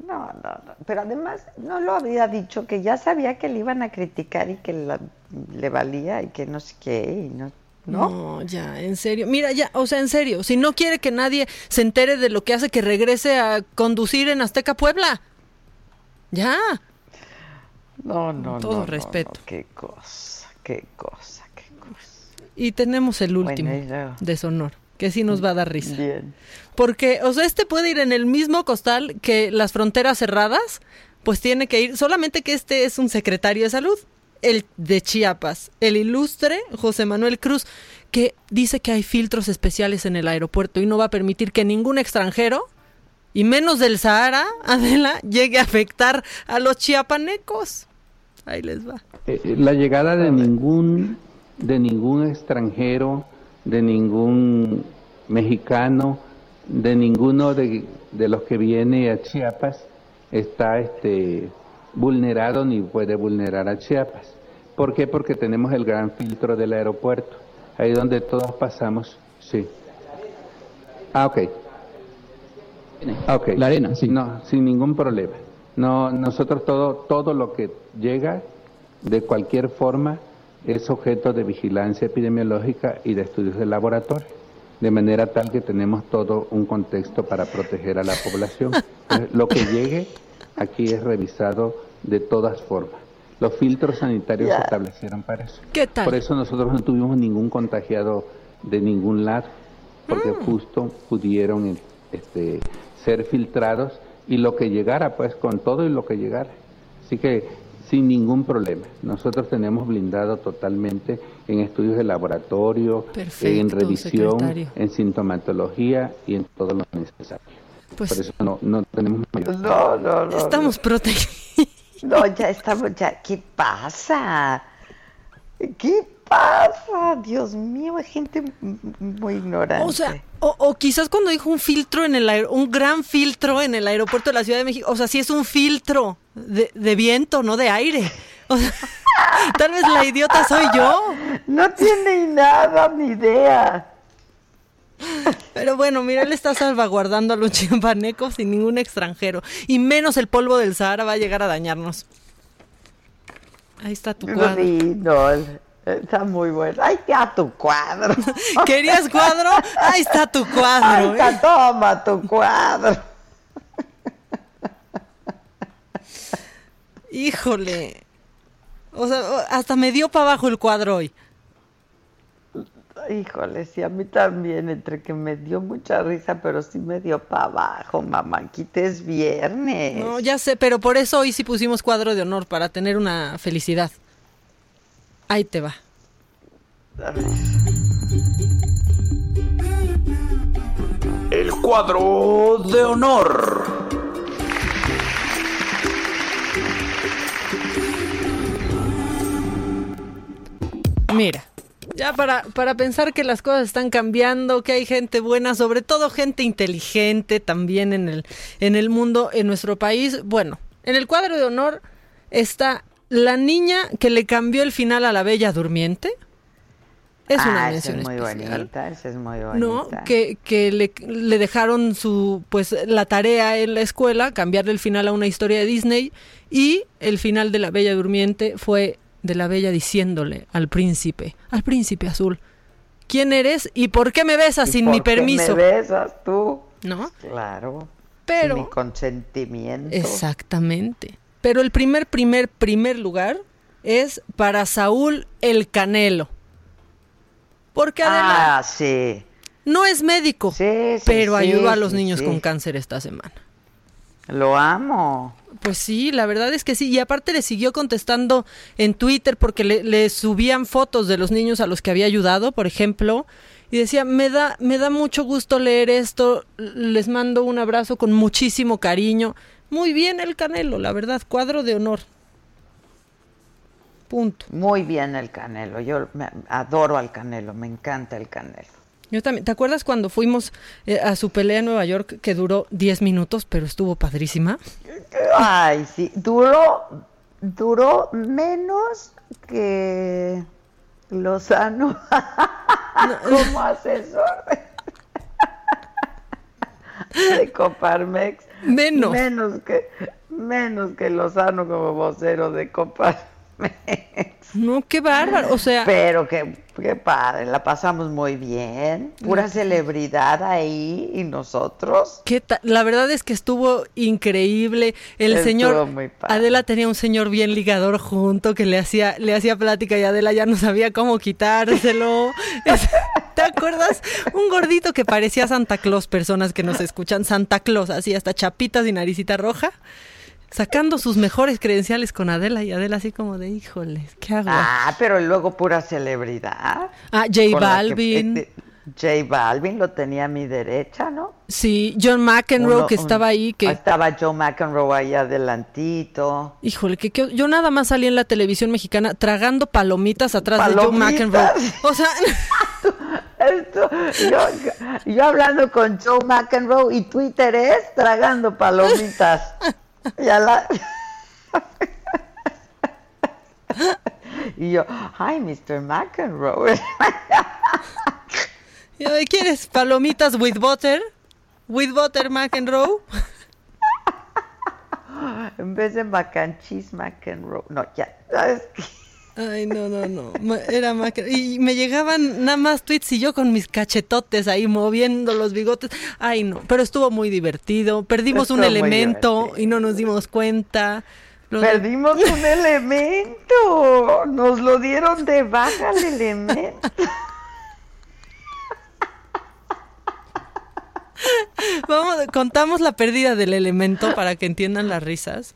No, no, no. Pero además no lo había dicho, que ya sabía que le iban a criticar y que la- le valía y que no sé qué. Y no, ¿no? No, ya, en serio. Mira, ya, o sea, en serio, si no quiere que nadie se entere de lo que hace que regrese a conducir en Azteca Puebla. Ya. No, no, Todo no, respeto. no, qué cosa, qué cosa, qué cosa. Y tenemos el último Bueno, deshonor, que sí nos va a dar risa. Bien. Porque, o sea, este puede ir en el mismo costal que las fronteras cerradas, pues tiene que ir, solamente que este es un secretario de salud, el de Chiapas, el ilustre José Manuel Cruz, que dice que hay filtros especiales en el aeropuerto y no va a permitir que ningún extranjero, y menos del Sahara, Adela, llegue a afectar a los chiapanecos. Ahí les va. Eh, la llegada de ningún de ningún extranjero, de ningún mexicano, de ninguno de de los que viene a Chiapas está este, vulnerado ni puede vulnerar a Chiapas. ¿Por qué? Porque tenemos el gran filtro del aeropuerto, ahí donde todos pasamos, sí. Ah, ok. Ok. La arena, sí. No, sin ningún problema. No, nosotros todo, todo lo que llega de cualquier forma es objeto de vigilancia epidemiológica y de estudios de laboratorio, de manera tal que tenemos todo un contexto para proteger a la población. Entonces, lo que llegue aquí es revisado de todas formas. Los filtros sanitarios se establecieron para eso. ¿Qué tal? Por eso nosotros no tuvimos ningún contagiado de ningún lado, porque Mm. justo pudieron este, ser filtrados y lo que llegara, pues con todo y lo que llegara. Así que sin ningún problema. Nosotros tenemos blindado totalmente en estudios de laboratorio, Perfecto, en revisión, secretario. en sintomatología y en todo lo necesario. Pues- Por eso no, no tenemos mayor No, no, no. Estamos protegidos. No, ya estamos, ya. ¿Qué pasa? ¿Qué pasa? Dios mío, hay gente muy ignorante. O sea, o, o quizás cuando dijo un filtro en el aer- un gran filtro en el aeropuerto de la Ciudad de México, o sea, sí es un filtro de, de viento, no de aire. O sea, tal vez la idiota soy yo. No tiene nada, ni idea. Pero bueno, mira, él está salvaguardando a los chimpancos sin ningún extranjero. Y menos el polvo del Sahara va a llegar a dañarnos. Ahí está tu cuadro. Sí, no, está muy bueno. Ahí está tu cuadro. ¿Querías cuadro? Ahí está tu cuadro. Ahí ¿eh? toma tu cuadro. Híjole. O sea, hasta me dio para abajo el cuadro hoy. Híjole, sí, a mí también, entre que me dio mucha risa, pero sí me dio para abajo, mamá. es viernes. No, ya sé, pero por eso hoy sí pusimos cuadro de honor para tener una felicidad. Ahí te va. El cuadro de honor. Mira, ya para, para pensar que las cosas están cambiando, que hay gente buena, sobre todo gente inteligente también en el, en el mundo, en nuestro país. Bueno, en el cuadro de honor está la niña que le cambió el final a la Bella Durmiente. Es una Ah, esa mención es muy especial. bonita, esa es muy bonita. ¿no? Que, que le, le dejaron su, pues, la tarea en la escuela, cambiarle el final a una historia de Disney, y el final de La Bella Durmiente fue de la Bella diciéndole al príncipe, al príncipe azul, ¿quién eres y por qué me besas ¿Y sin por mi qué permiso? me besas tú? ¿No? Claro. Pero- Sin mi consentimiento. Exactamente. Pero el primer, primer, primer lugar es para Saúl el Canelo. Porque Adela Ah, sí. no es médico, sí, pero ayudó a los niños con cáncer esta semana. Lo amo. Pues sí, la verdad es que sí. Y aparte le siguió contestando en Twitter porque le, le subían fotos de los niños a los que había ayudado, por ejemplo. Y decía, me da, me da mucho gusto leer esto, les mando un abrazo con muchísimo cariño. Muy bien el Canelo, la verdad, cuadro de honor. Punto. Muy bien el Canelo. Yo me- adoro al Canelo, me encanta el Canelo. Yo también. ¿Te acuerdas cuando fuimos eh, a su pelea en Nueva York que duró 10 minutos, pero estuvo padrísima? Ay, sí, duró, duró menos que Lozano como asesor de, de Coparmex. Menos. Menos que, menos que Lozano como vocero de Coparmex. No, qué bárbaro. O sea, Pero qué, qué padre, la pasamos muy bien. Pura celebridad ahí y nosotros. ¿Qué La verdad es que estuvo increíble. El Estuvo señor muy padre. Adela tenía un señor bien ligador junto que le hacía le hacía plática y Adela ya no sabía cómo quitárselo. Es- ¿Te acuerdas? Un gordito que parecía Santa Claus, personas que nos escuchan, Santa Claus, así hasta chapitas y naricita roja, sacando sus mejores credenciales con Adela y Adela así como de, híjoles, ¿qué hago? Ah, pero luego pura celebridad. Ah, J la que- Balvin. eh, J Balvin lo tenía a mi derecha, ¿no? Sí, John McEnroe Uno- que un- estaba ahí, que Estaba Joe McEnroe ahí adelantito. Híjole, que, que- yo nada más salí en la televisión mexicana tragando palomitas atrás de Palomitas. McEnroe. O sea, Esto, yo, yo hablando con Joe McEnroe y Twitter es tragando palomitas. Ya la... Y yo, hi, Mr. McEnroe. Y yo, ¿Quieres palomitas with butter? With butter, McEnroe. En vez de mac and cheese, McEnroe. No, ya, ¿sabes qué? Ay, no, no, no. Era Mac- Y me llegaban nada más tweets y yo con mis cachetotes ahí moviendo los bigotes. Ay, no. Pero estuvo muy divertido. Perdimos un Estuvo elemento y no nos dimos cuenta. Los- Perdimos un elemento. Nos lo dieron de baja el elemento. Vamos, contamos la pérdida del elemento para que entiendan las risas.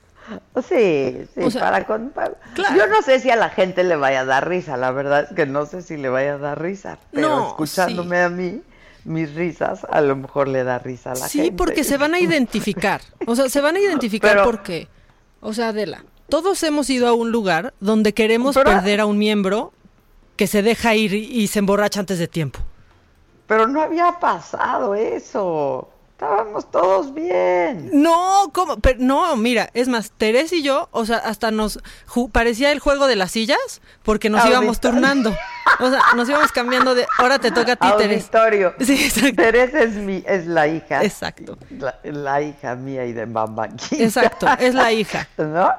Sí, sí, O sea, para con- para- Yo no sé si a la gente le vaya a dar risa, la verdad es que no sé si le vaya a dar risa, pero No, escuchándome a mí, mis risas, a lo mejor le da risa a la Sí, gente. porque se van a identificar. O sea, se van a identificar Pero- porque, o sea, Adela, todos hemos ido a un lugar donde queremos Pero- perder a un miembro que se deja ir y se emborracha antes de tiempo. Pero no había pasado eso. Estábamos todos bien. No, ¿cómo? Pero, no, mira, es más, Teresa y yo, o sea, hasta nos parecía el juego de las sillas porque nos íbamos turnando. O sea, nos íbamos cambiando de, ahora te toca a ti, Teresa. Auditorio. Sí, exacto. Teresa es, mi, es la hija. Exacto. La, la hija mía y de mamá. Exacto, es la hija. ¿No?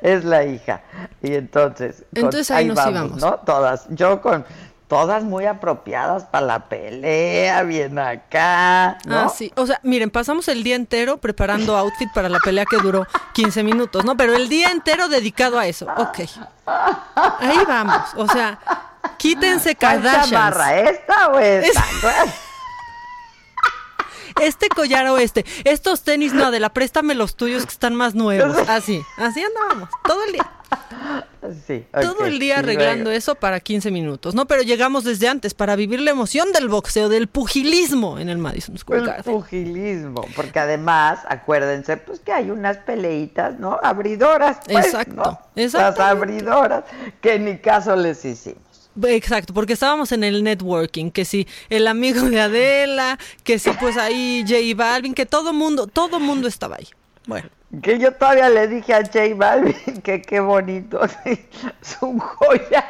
Es la hija. Y entonces. con- Entonces ahí nos vamos, íbamos. ¿no? Todas. Yo con. Todas muy apropiadas para la pelea, bien acá, ¿no? Ah, sí. O sea, miren, pasamos el día entero preparando outfit para la pelea que duró 15 minutos, ¿no? Pero el día entero dedicado a eso. Ok. Ahí vamos. O sea, quítense ¿Cuál Kardashians. chamarra, esta o esta? Este collar o este. Estos tenis, no, de la préstame los tuyos que están más nuevos. Así, así andábamos. Todo el día. Sí, Todo el día arreglando luego- eso para 15 minutos, ¿no? Pero llegamos desde antes para vivir la emoción del boxeo, del pugilismo en el Madison Square El Garden. pugilismo, porque además, acuérdense, pues que hay unas peleitas, ¿no? Abridoras, pues, Exacto, ¿no? Las abridoras, que ni caso les hicimos. Exacto, porque estábamos en el networking, que si el amigo de Adela, que si pues ahí J Balvin, que todo mundo, todo mundo estaba ahí. Bueno. Que yo todavía le dije a J Balvin que qué bonito, su joya.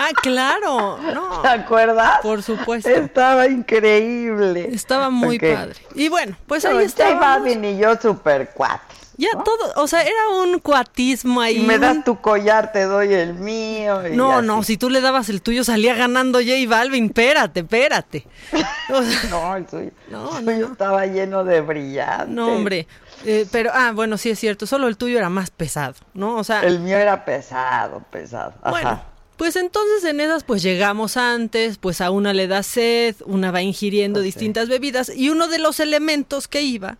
Ah, claro, no. ¿Te acuerdas? Por supuesto. Estaba increíble. Estaba muy padre. Y bueno, pues Pero ahí J estábamos. Balvin y yo super cuates. Ya todo, o sea, era un cuatismo ahí. Me das tu collar, te doy el mío. y No, así. no, si tú le dabas el tuyo salía ganando J Balvin, espérate, espérate. O sea, No, el suyo, No, el no, suyo estaba lleno de brillantes. no, hombre. Eh, pero, ah, bueno, sí es cierto, solo el tuyo era más pesado, ¿no? O sea, El mío era pesado, pesado. Ajá. Bueno, pues entonces en esas pues llegamos antes, pues a una le da sed, una va ingiriendo distintas bebidas y uno de los elementos que iba,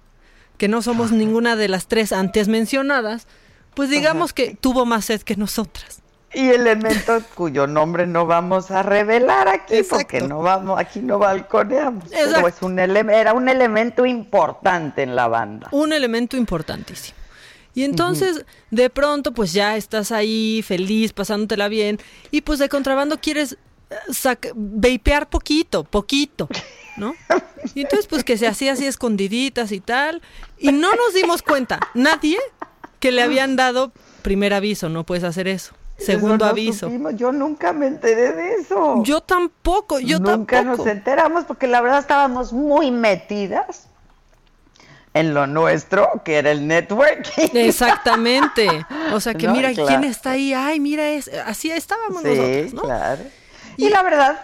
que no somos ninguna de las tres antes mencionadas, pues digamos que tuvo más sed que nosotras. Y elementos cuyo nombre no vamos a revelar aquí, Exacto. porque no vamos, aquí no balconeamos. Exacto. Pero es un elem- era un elemento importante en la banda. Un elemento importantísimo. Y entonces, de pronto, pues ya estás ahí feliz, pasándotela bien, y pues de contrabando quieres eh, vapear poquito, poquito, ¿no? Y entonces, pues que se hacía así escondiditas y tal, y no nos dimos cuenta, nadie, que le habían dado primer aviso, no puedes hacer eso. Segundo no aviso. supimos, Yo nunca me enteré de eso. Yo tampoco, yo nunca tampoco. nos enteramos porque la verdad estábamos muy metidas en lo nuestro, que era el networking. Exactamente. O sea, que No, mira claro. quién está ahí. Ay, mira, es, así estábamos Sí, nosotros, ¿no? claro. Y, la verdad,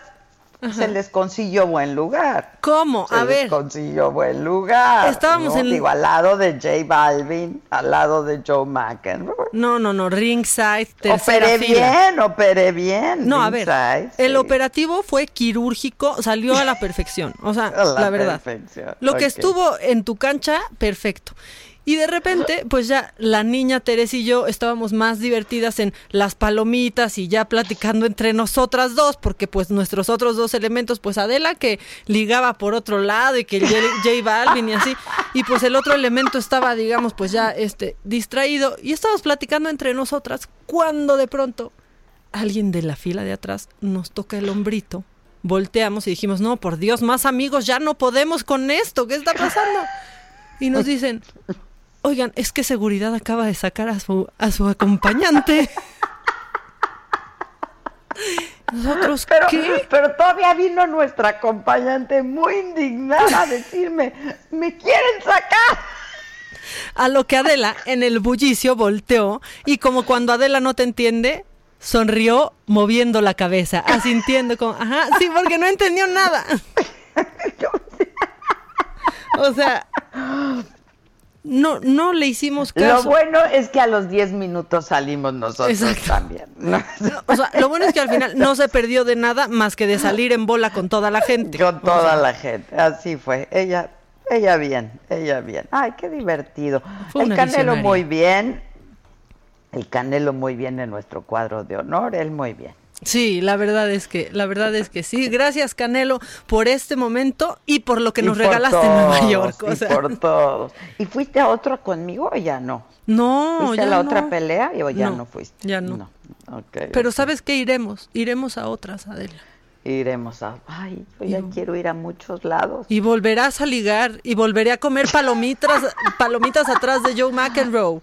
se les consiguió buen lugar. ¿Cómo? Se A les ver. consiguió buen lugar. Estábamos ¿no? en- Digo, al lado de J Balvin, al lado de Joe McEnroe. No, no, no, ringside, Operé fila. bien, operé bien. No, a ver, ringside, el sí. operativo fue quirúrgico, salió a la perfección, o sea, la, verdad. perfección, Lo que estuvo en tu cancha, perfecto. Y de repente, pues ya la niña Teresa y yo estábamos más divertidas en las palomitas y ya platicando entre nosotras dos, porque pues nuestros otros dos elementos, pues Adela que ligaba por otro lado y que J, J Balvin y así, y pues el otro elemento estaba, digamos, pues ya este distraído y estábamos platicando entre nosotras cuando de pronto alguien de la fila de atrás nos toca el hombrito volteamos y dijimos, no, por Dios, más amigos, ya no podemos con esto, ¿qué está pasando? Y nos dicen, oigan, es que seguridad acaba de sacar a su, a su acompañante. Nosotros, pero, ¿qué? pero todavía vino nuestra acompañante muy indignada a decirme, me quieren sacar. A lo que Adela en el bullicio volteó y como cuando Adela no te entiende, sonrió moviendo la cabeza, asintiendo como, ajá, sí, porque no entendió nada. O sea, no, no le hicimos caso. Lo bueno es que a los 10 minutos salimos nosotros Exacto. también. ¿no? O sea, lo bueno es que al final no se perdió de nada más que de salir en bola con toda la gente. Con O toda sea, la gente, así fue. Ella, ella bien, ella bien. Ay, qué divertido. Fue El Canelo visionaria. muy bien. El Canelo muy bien en nuestro cuadro de honor, él muy bien. Sí, la verdad es que, la verdad es que sí. Gracias, Canelo, por este momento y por lo que Y nos regalaste en Nueva todos, York. o y por todos. ¿Y fuiste a otro conmigo o ya no? No, ¿Fuiste ya a la no. otra pelea o ya no, No, fuiste? ya no. Ok, Pero ok. ¿sabes qué? Iremos, iremos a otras, Adela. Iremos a... Ay, yo ya quiero ir a muchos lados. Y volverás a ligar y volveré a comer palomitas, palomitas atrás de Joe McEnroe.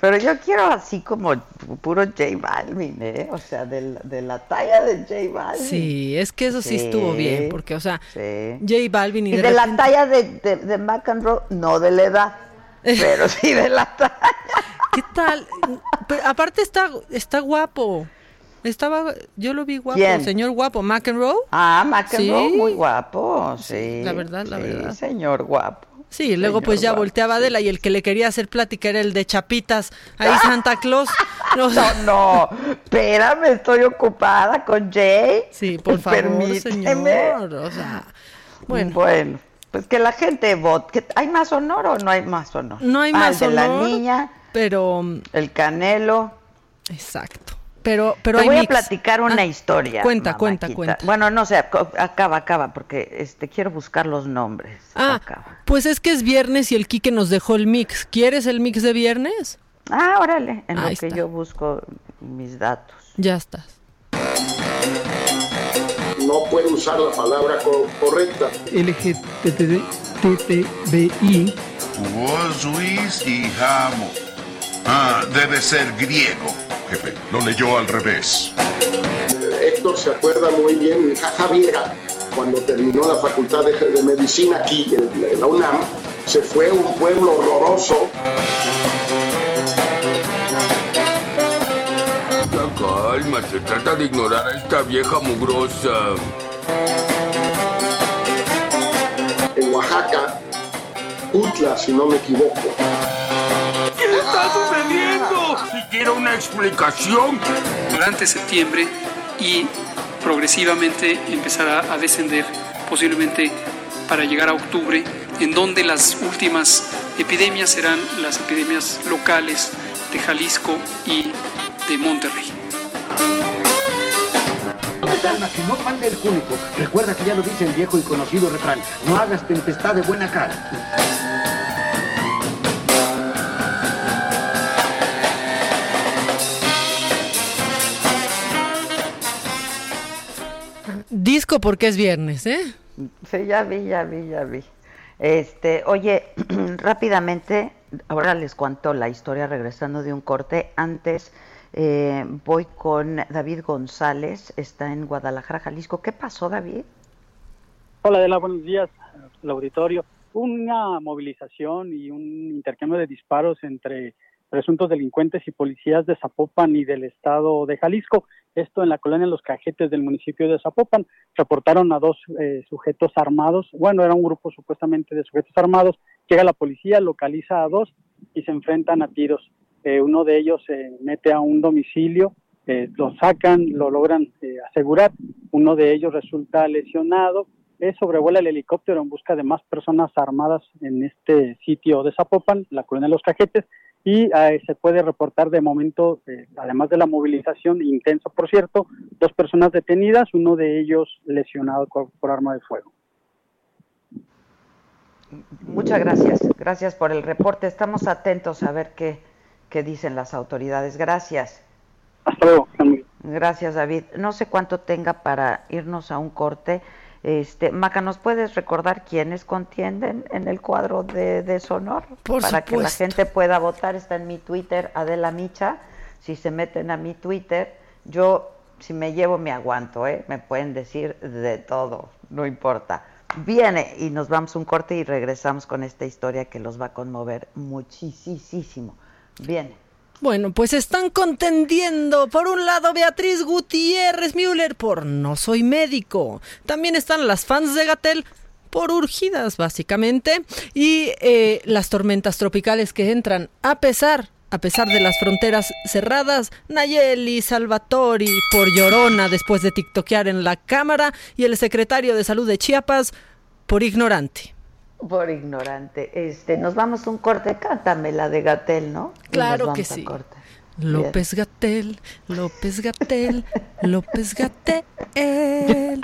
Pero yo quiero así como puro J Balvin, ¿eh? O sea, de, la- de la talla de J Balvin. Sí, es que eso sí, estuvo bien, porque, o sea, sí. J Balvin y, Y de, de, la talla de, de, de McEnroe, no de la edad, pero sí de la talla. ¿Qué tal? Pero aparte está, está guapo. Estaba, yo lo vi guapo, ¿Quién? señor guapo, McEnroe. Ah, McEnroe, Sí. muy guapo, sí. La verdad, la verdad. señor guapo. Sí, luego pues ya volteaba Adela y el que le quería hacer plática era el de Chapitas, ahí Santa Claus. No, No, no, espérame, estoy ocupada con Jay. Sí, por favor, Permíteme. señor. O sea, bueno. Bueno, pues que la gente vote. ¿Hay más honor o no hay más honor? No hay Ah, más el de la niña, pero el Canelo. exacto. Pero pero Te hay voy a platicar una Ah, historia. Cuenta, cuenta, mamáquita. cuenta. Bueno, no sé, acaba, acaba, porque este quiero buscar los nombres. Ah, pues es que es viernes y el Quique nos dejó el mix. ¿Quieres el mix de viernes? Ah, órale, en Ahí lo que está. yo busco mis datos. Ya estás. no puede usar la palabra co- correcta. LGTBI. Vos, Luis y Jamo. Ah, debe ser griego, jefe. Lo leyó al revés. Héctor se acuerda muy bien, mi hija Javiera, cuando terminó la facultad de, de medicina aquí en, la UNAM, se fue a un pueblo horroroso. Ya cálmate, trata de ignorar a esta vieja mugrosa. en Oaxaca, Utla, si no me equivoco. ¿Qué está sucediendo? Si quiero una explicación. durante septiembre y progresivamente empezará a descender, posiblemente para llegar a octubre, en donde las últimas epidemias serán las epidemias locales de Jalisco y de Monterrey. Calma, que no pande el cúnico. Recuerda que ya lo dice el viejo y conocido refrán. No hagas tempestad de buena cara. Disco porque es viernes, ¿eh? Sí, ya vi, ya vi, ya vi. Este, oye, rápidamente, ahora les cuento la historia regresando de un corte. Antes eh, voy con David González, está en Guadalajara, Jalisco. ¿Qué pasó, David? Hola, Adela, buenos días al auditorio. Una movilización y un intercambio de disparos entre presuntos delincuentes y policías de Zapopan y del estado de Jalisco. Esto en la colonia Los Cajetes del municipio de Zapopan. Reportaron a dos eh, sujetos armados. Bueno, era un grupo supuestamente de sujetos armados. Llega la policía, localiza a dos y se enfrentan a tiros. Eh, uno de ellos se mete a un domicilio, eh, lo sacan, lo logran eh, asegurar. Uno de ellos resulta lesionado. Sobrevuela el helicóptero en busca de más personas armadas en este sitio de Zapopan, la colonia Los Cajetes, y eh, se puede reportar de momento, eh, además de la movilización intensa, por cierto, dos personas detenidas, uno de ellos lesionado por, por arma de fuego. Muchas gracias, gracias por el reporte. Estamos atentos a ver qué, qué dicen las autoridades. Gracias. Hasta luego. Gracias, David. No sé cuánto tenga para irnos a un corte. Este, Maca, ¿nos puedes recordar quiénes contienden en el cuadro de deshonor? Por para que la gente pueda votar. Está en mi Twitter, Adela Micha. Si se meten a mi Twitter, yo, si me llevo, me aguanto, ¿eh? Me pueden decir de todo, no importa. Viene y nos vamos un corte y regresamos con esta historia que los va a conmover muchísimo. Viene. Bueno, pues están contendiendo. Por un lado, Beatriz Gutiérrez Müller por No soy médico. También están las fans de Gatel por urgidas, básicamente. Y eh, las tormentas tropicales que entran a pesar. A pesar de las fronteras cerradas, Nayeli Salvatori por llorona después de tiktokear en la cámara y el secretario de salud de Chiapas por ignorante. Por ignorante. Este, nos vamos un corte, cántame la de Gatel, ¿no? Claro que sí. López Gatel, López Gatel, López Gatel.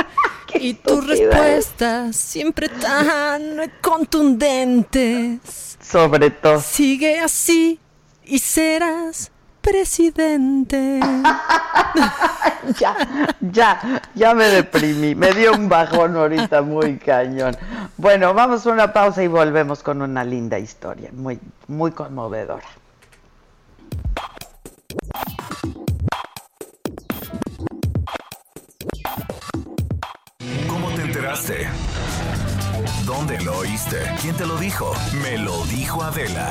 y tus respuestas siempre tan contundentes. Sobre todo. Sigue así y serás presidente. ya, ya, ya me deprimí. Me dio un bajón ahorita muy cañón. Bueno, vamos a una pausa y volvemos con una linda historia, muy, muy conmovedora. ¿Cómo te enteraste? ¿Dónde lo oíste? ¿Quién te lo dijo? Me lo dijo Adela.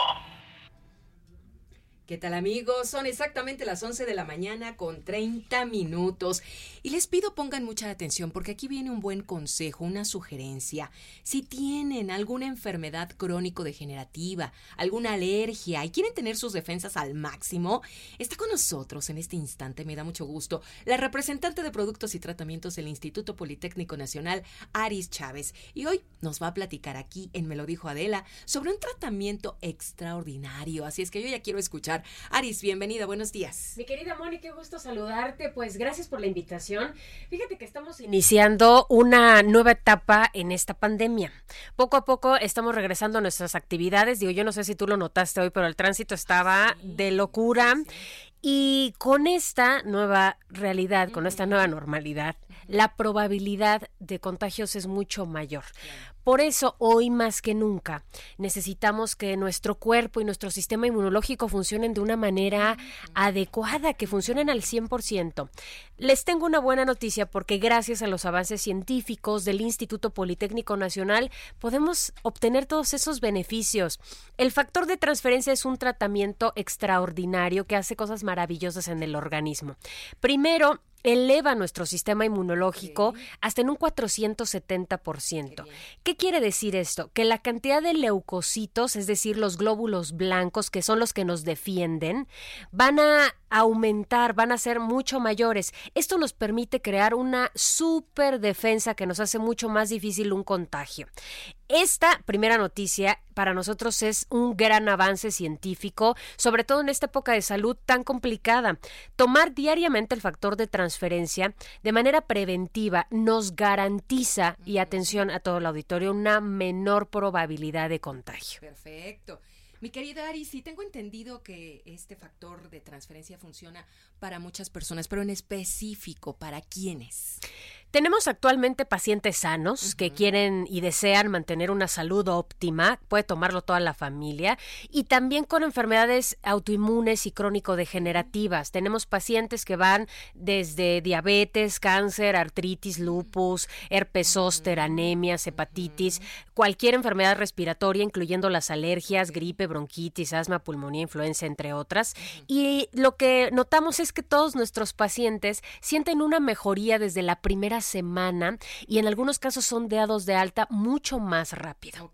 ¿Qué tal amigos? Son exactamente las 11 de la mañana con 30 minutos. Y les pido pongan mucha atención porque aquí viene un buen consejo, una sugerencia. Si tienen alguna enfermedad crónico-degenerativa, alguna alergia y quieren tener sus defensas al máximo, está con nosotros en este instante, me da mucho gusto, la representante de productos y tratamientos del Instituto Politécnico Nacional, Aris Chávez. Y hoy nos va a platicar aquí en Me lo dijo Adela sobre un tratamiento extraordinario. Así es que yo ya quiero escuchar. Aris, bienvenida, buenos días. Mi querida Moni, qué gusto saludarte. Pues gracias por la invitación. Fíjate que estamos iniciando una nueva etapa en esta pandemia. Poco a poco estamos regresando a nuestras actividades. Digo, yo no sé si tú lo notaste hoy, pero el tránsito estaba de locura. Y con esta nueva realidad, con esta nueva normalidad, la probabilidad de contagios es mucho mayor. Por eso, hoy más que nunca, necesitamos que nuestro cuerpo y nuestro sistema inmunológico funcionen de una manera adecuada, que funcionen al 100%. Les tengo una buena noticia porque gracias a los avances científicos del Instituto Politécnico Nacional podemos obtener todos esos beneficios. El factor de transferencia es un tratamiento extraordinario que hace cosas maravillosas en el organismo. Primero, eleva nuestro sistema inmunológico hasta en un 470%. ¿Qué quiere decir esto? Que la cantidad de leucocitos, es decir, los glóbulos blancos, que son los que nos defienden, van a aumentar, van a ser mucho mayores. Esto nos permite crear una super defensa que nos hace mucho más difícil un contagio. Esta primera noticia para nosotros es un gran avance científico, sobre todo en esta época de salud tan complicada. Tomar diariamente el factor de transferencia de manera preventiva nos garantiza, y atención a todo el auditorio, una menor probabilidad de contagio. Perfecto. Mi querida Ari, sí tengo entendido que este factor de transferencia funciona para muchas personas, pero en específico, ¿para quiénes? Tenemos actualmente pacientes sanos que quieren y desean mantener una salud óptima, puede tomarlo toda la familia, y también con enfermedades autoinmunes y crónico-degenerativas. Tenemos pacientes que van desde diabetes, cáncer, artritis, lupus, herpes zóster, anemias, hepatitis, cualquier enfermedad respiratoria, incluyendo las alergias, gripe, bronquitis, asma, pulmonía, influenza, entre otras. Y lo que notamos es que todos nuestros pacientes sienten una mejoría desde la primera semana y en algunos casos son dados de alta mucho más rápido.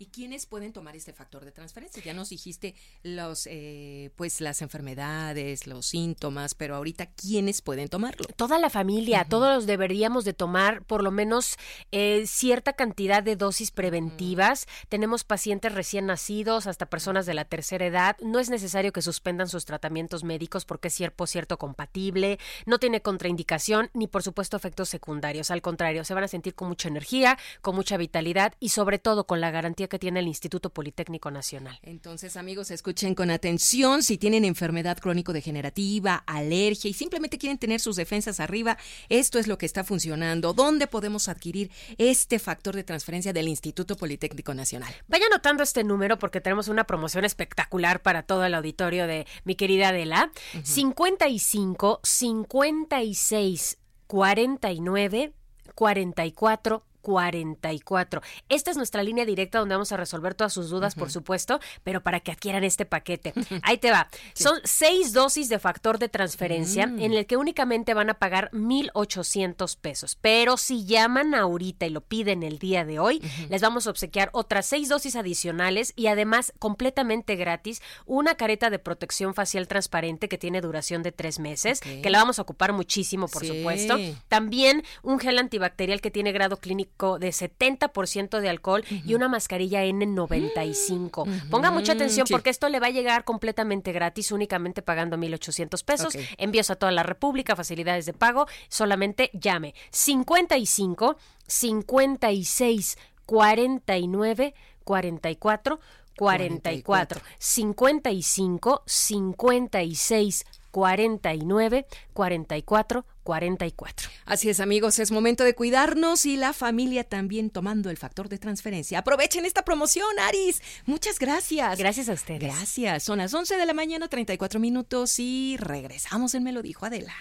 ¿Y quiénes pueden tomar este factor de transferencia? Ya nos dijiste los, eh, pues las enfermedades, los síntomas, pero ahorita ¿quiénes pueden tomarlo? Toda la familia, todos deberíamos de tomar por lo menos eh, cierta cantidad de dosis preventivas. Tenemos pacientes recién nacidos hasta personas de la tercera edad. No es necesario que suspendan sus tratamientos médicos porque es cierto, cierto compatible, no tiene contraindicación ni por supuesto efectos secundarios. Al contrario, se van a sentir con mucha energía, con mucha vitalidad y sobre todo con la garantía que tiene el Instituto Politécnico Nacional. Entonces, amigos, escuchen con atención si tienen enfermedad crónico-degenerativa, alergia y simplemente quieren tener sus defensas arriba, esto es lo que está funcionando. ¿Dónde podemos adquirir este factor de transferencia del Instituto Politécnico Nacional? Vaya anotando este número porque tenemos una promoción espectacular para todo el auditorio de mi querida Adela. 55 56 49 44 44. Esta es nuestra línea directa donde vamos a resolver todas sus dudas, por supuesto, pero para que adquieran este paquete. Ahí te va. Son seis dosis de factor de transferencia Mm. en el que únicamente van a pagar 1,800 pesos. Pero si llaman ahorita y lo piden el día de hoy, les vamos a obsequiar otras seis dosis adicionales y además completamente gratis una careta de protección facial transparente que tiene duración de tres meses, que la vamos a ocupar muchísimo, por Sí. supuesto. También un gel antibacterial que tiene grado clínico de 70% de alcohol y una mascarilla N95. Ponga mucha atención sí. porque esto le va a llegar completamente gratis, únicamente pagando 1,800 pesos. Ok. Envíos a toda la República, facilidades de pago. Solamente llame 55 56 49 44 44 55 56 49 44 44. Así es, amigos, es momento de cuidarnos y la familia también tomando el factor de transferencia. Aprovechen esta promoción, Aris. Muchas gracias. Gracias a ustedes. Gracias. Son las 11 de la mañana, 34 minutos y regresamos en Me lo dijo Adela.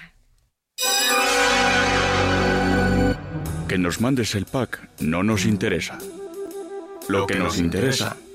Que nos mandes el pack no nos interesa. Lo que nos interesa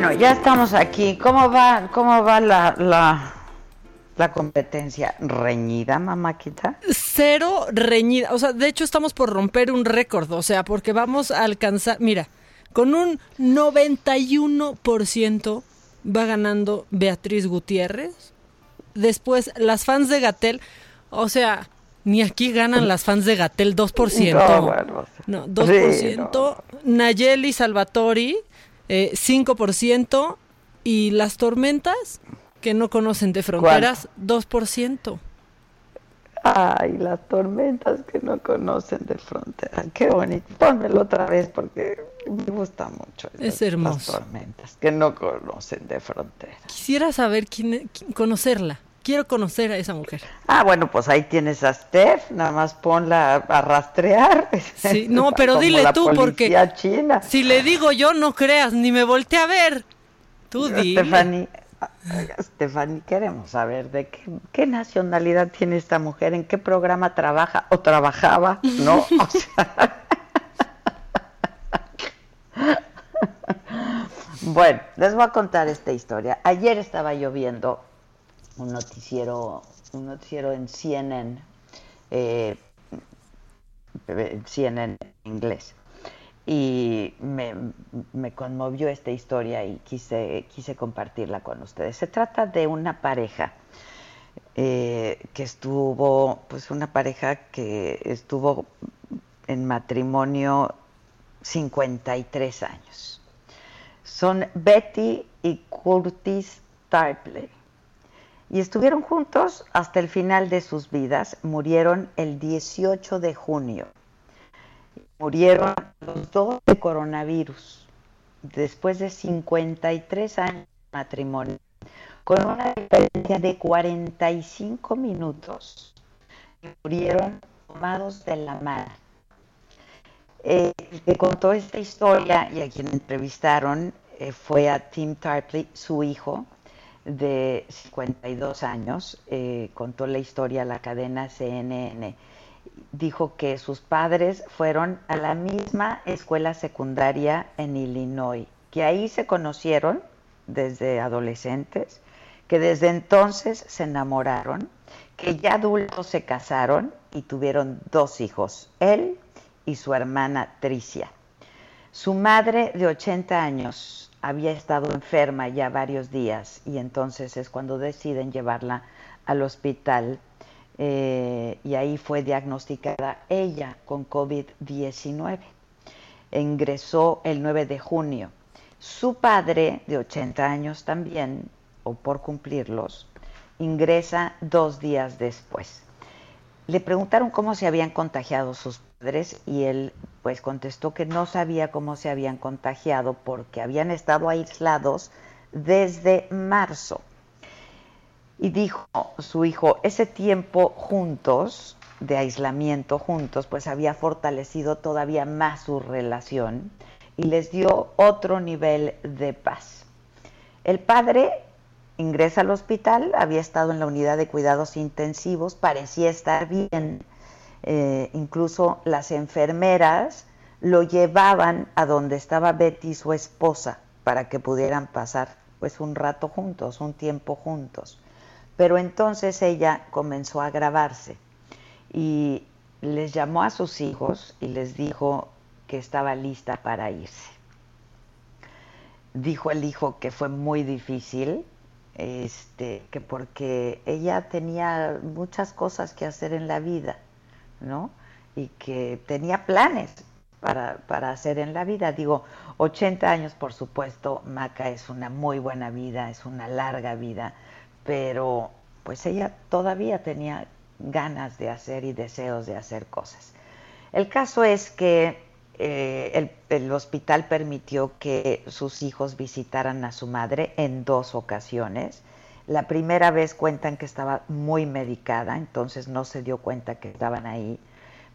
Bueno, ya estamos aquí. ¿Cómo va, cómo va la, la, la competencia? ¿Reñida, mamáquita? Cero reñida. O sea, de hecho estamos por romper un récord. O sea, porque vamos a alcanzar. Mira, con un 91% va ganando Beatriz Gutiérrez. Después, las fans de Gatel. O sea, ni aquí ganan las fans de Gatel 2%. No, bueno, No, sí, 2%. Nayeli Salvatori, eh, 5%. Y las tormentas, que no conocen de fronteras, 2%. Ay, las tormentas que no conocen de frontera. Qué bonito. Pónmelo otra vez porque me gusta mucho. Es esas- hermoso. Las tormentas que no conocen de frontera. Quisiera saber quién, quién- conocerla. Quiero conocer a esa mujer. Ah, bueno, pues ahí tienes a Steph, nada más ponla a rastrear. Sí, no, pero Como dile tú, porque china. si le digo yo, no creas, ni me volteé a ver. Tú dile. Stephanie, Stephanie, queremos saber de qué, qué nacionalidad tiene esta mujer, en qué programa trabaja o trabajaba, ¿no? O sea, bueno, les voy a contar esta historia. Ayer estaba yo viendo un noticiero, un noticiero en CNN, eh, CNN en inglés y me, me conmovió esta historia y quise, quise compartirla con ustedes. Se trata de una pareja eh, que estuvo, pues una pareja que estuvo en matrimonio 53 años. Son Betty y Curtis Tarpley. Y estuvieron juntos hasta el final de sus vidas. Murieron el 18 de junio murieron los dos de coronavirus después de 53 años de matrimonio, con una diferencia de 45 minutos. Murieron tomados de la mano. Eh, que contó esta historia y a quien entrevistaron eh, fue a Tim Tarpley, su hijo de 52 años, eh, contó la historia a la cadena CNN. Dijo que sus padres fueron a la misma escuela secundaria en Illinois, que ahí se conocieron desde adolescentes, que desde entonces se enamoraron, que ya adultos se casaron y tuvieron dos hijos, él y su hermana Tricia. Su madre de 80 años había estado enferma ya varios días y entonces es cuando deciden llevarla al hospital eh, y ahí fue diagnosticada ella con COVID-19. Ingresó el 9 de junio. Su padre, de 80 años también, o por cumplirlos, ingresa dos días después. Le preguntaron cómo se habían contagiado sus padres y él pues contestó que no sabía cómo se habían contagiado porque habían estado aislados desde marzo. Y dijo su hijo, ese tiempo juntos, de aislamiento juntos, pues había fortalecido todavía más su relación y les dio otro nivel de paz. El padre ingresa al hospital, había estado en la unidad de cuidados intensivos, parecía estar bien, eh, incluso las enfermeras lo llevaban a donde estaba Betty, su esposa, para que pudieran pasar pues un rato juntos, un tiempo juntos. Pero entonces ella comenzó a agravarse y les llamó a sus hijos y les dijo que estaba lista para irse. Dijo el hijo que fue muy difícil, este, que porque ella tenía muchas cosas que hacer en la vida, ¿no? Y que tenía planes para, para hacer en la vida. Digo, 80 años, por supuesto, Maca es una muy buena vida, es una larga vida, pero pues ella todavía tenía ganas de hacer y deseos de hacer cosas. El caso es que eh, el, el, hospital permitió que sus hijos visitaran a su madre en dos ocasiones. La primera vez cuentan que estaba muy medicada, entonces no se dio cuenta que estaban ahí.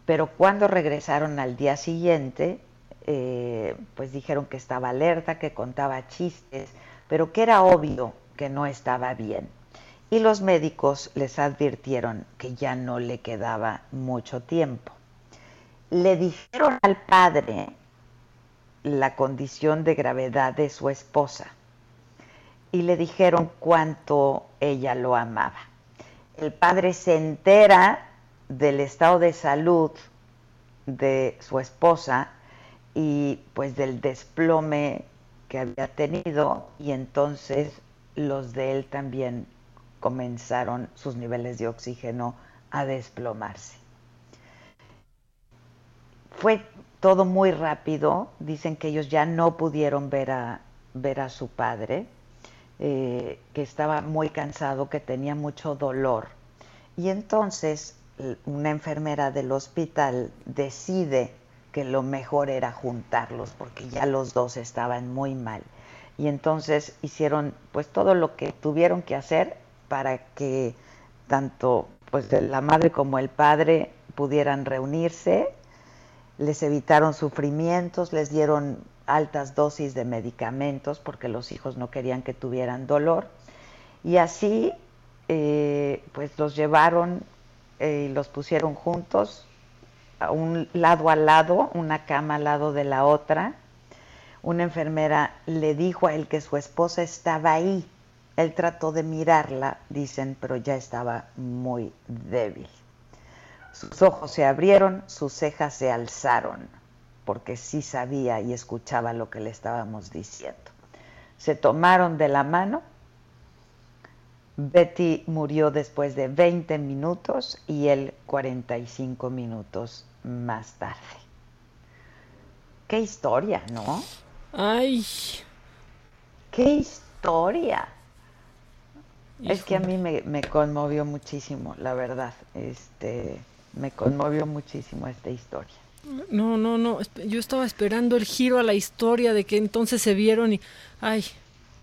Pero cuando regresaron al día siguiente, eh, pues dijeron que estaba alerta, que contaba chistes, pero que era obvio que no estaba bien. Y los médicos les advirtieron que ya no le quedaba mucho tiempo le dijeron al padre la condición de gravedad de su esposa y le dijeron cuánto ella lo amaba. El padre se entera del estado de salud de su esposa y pues del desplome que había tenido y entonces los de él también comenzaron sus niveles de oxígeno a desplomarse. Fue todo muy rápido, dicen que ellos ya no pudieron ver a, ver a su padre, eh, que estaba muy cansado, que tenía mucho dolor. Y entonces una enfermera del hospital decide que lo mejor era juntarlos porque ya los dos estaban muy mal. Y entonces hicieron pues todo lo que tuvieron que hacer para que tanto pues la madre como el padre pudieran reunirse les evitaron sufrimientos, les dieron altas dosis de medicamentos porque los hijos no querían que tuvieran dolor y así eh, pues los llevaron eh, y los pusieron juntos a un lado al lado, una cama al lado de la otra. Una enfermera le dijo a él que su esposa estaba ahí. Él trató de mirarla, dicen, pero ya estaba muy débil. Sus ojos se abrieron, sus cejas se alzaron, porque sí sabía y escuchaba lo que le estábamos diciendo. Se tomaron de la mano. Betty murió después de 20 minutos y él 45 minutos más tarde. Qué historia, ¿no? Ay. Qué historia. Es que a mí me, me, conmovió muchísimo, la verdad. Este, me conmovió muchísimo esta historia. No, no, no, yo estaba esperando el giro a la historia de que entonces se vieron y, ay,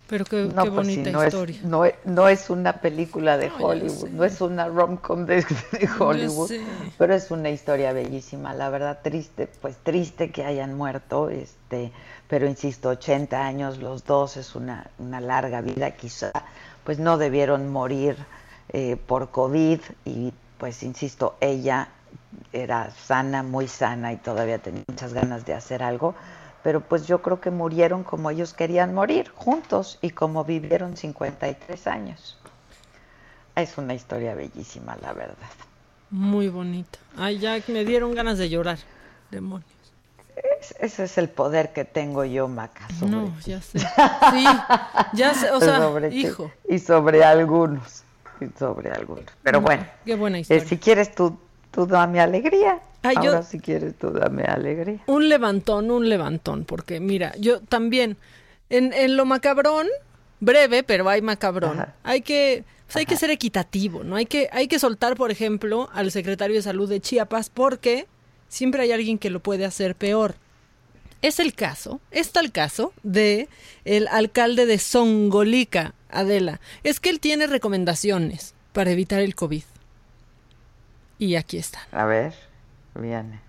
Pero qué, No, qué pues sí, bonita no historia. Es, no, es, no es una película de No, Hollywood, no es una rom-com de, de Hollywood, pero es una historia bellísima. La verdad, triste, pues triste que hayan muerto, este, pero insisto, 80 años los dos es una, una larga vida. Quizá, pues no debieron morir eh, por COVID y, pues insisto, ella era sana, muy sana y todavía tenía muchas ganas de hacer algo, pero pues yo creo que murieron como ellos querían morir, juntos y como vivieron 53 años. Es una historia bellísima, la verdad. Muy bonita. Ay, ya me dieron ganas de llorar. Demonios. Es- ese es el poder que tengo yo, Maca. sobre No, ti. ya sé. Sí, ya sé, o sea, Sobre ti hijo. Y sobre algunos. Y sobre algunos. Pero No, bueno, Qué buena eh, historia. si quieres tú, tú dame alegría. Ay, yo- Ahora si quieres tú dame alegría. Un levantón, un levantón, porque mira, yo también, en, en lo macabrón, breve, pero hay macabrón, hay que, pues hay que ser equitativo, ¿no? Hay que, hay que soltar, por ejemplo, al secretario de salud de Chiapas, porque siempre hay alguien que lo puede hacer peor. Es el caso, está el caso de el alcalde de Songolica, Adela. Es que él tiene recomendaciones para evitar el COVID. Y aquí están. A ver, viene.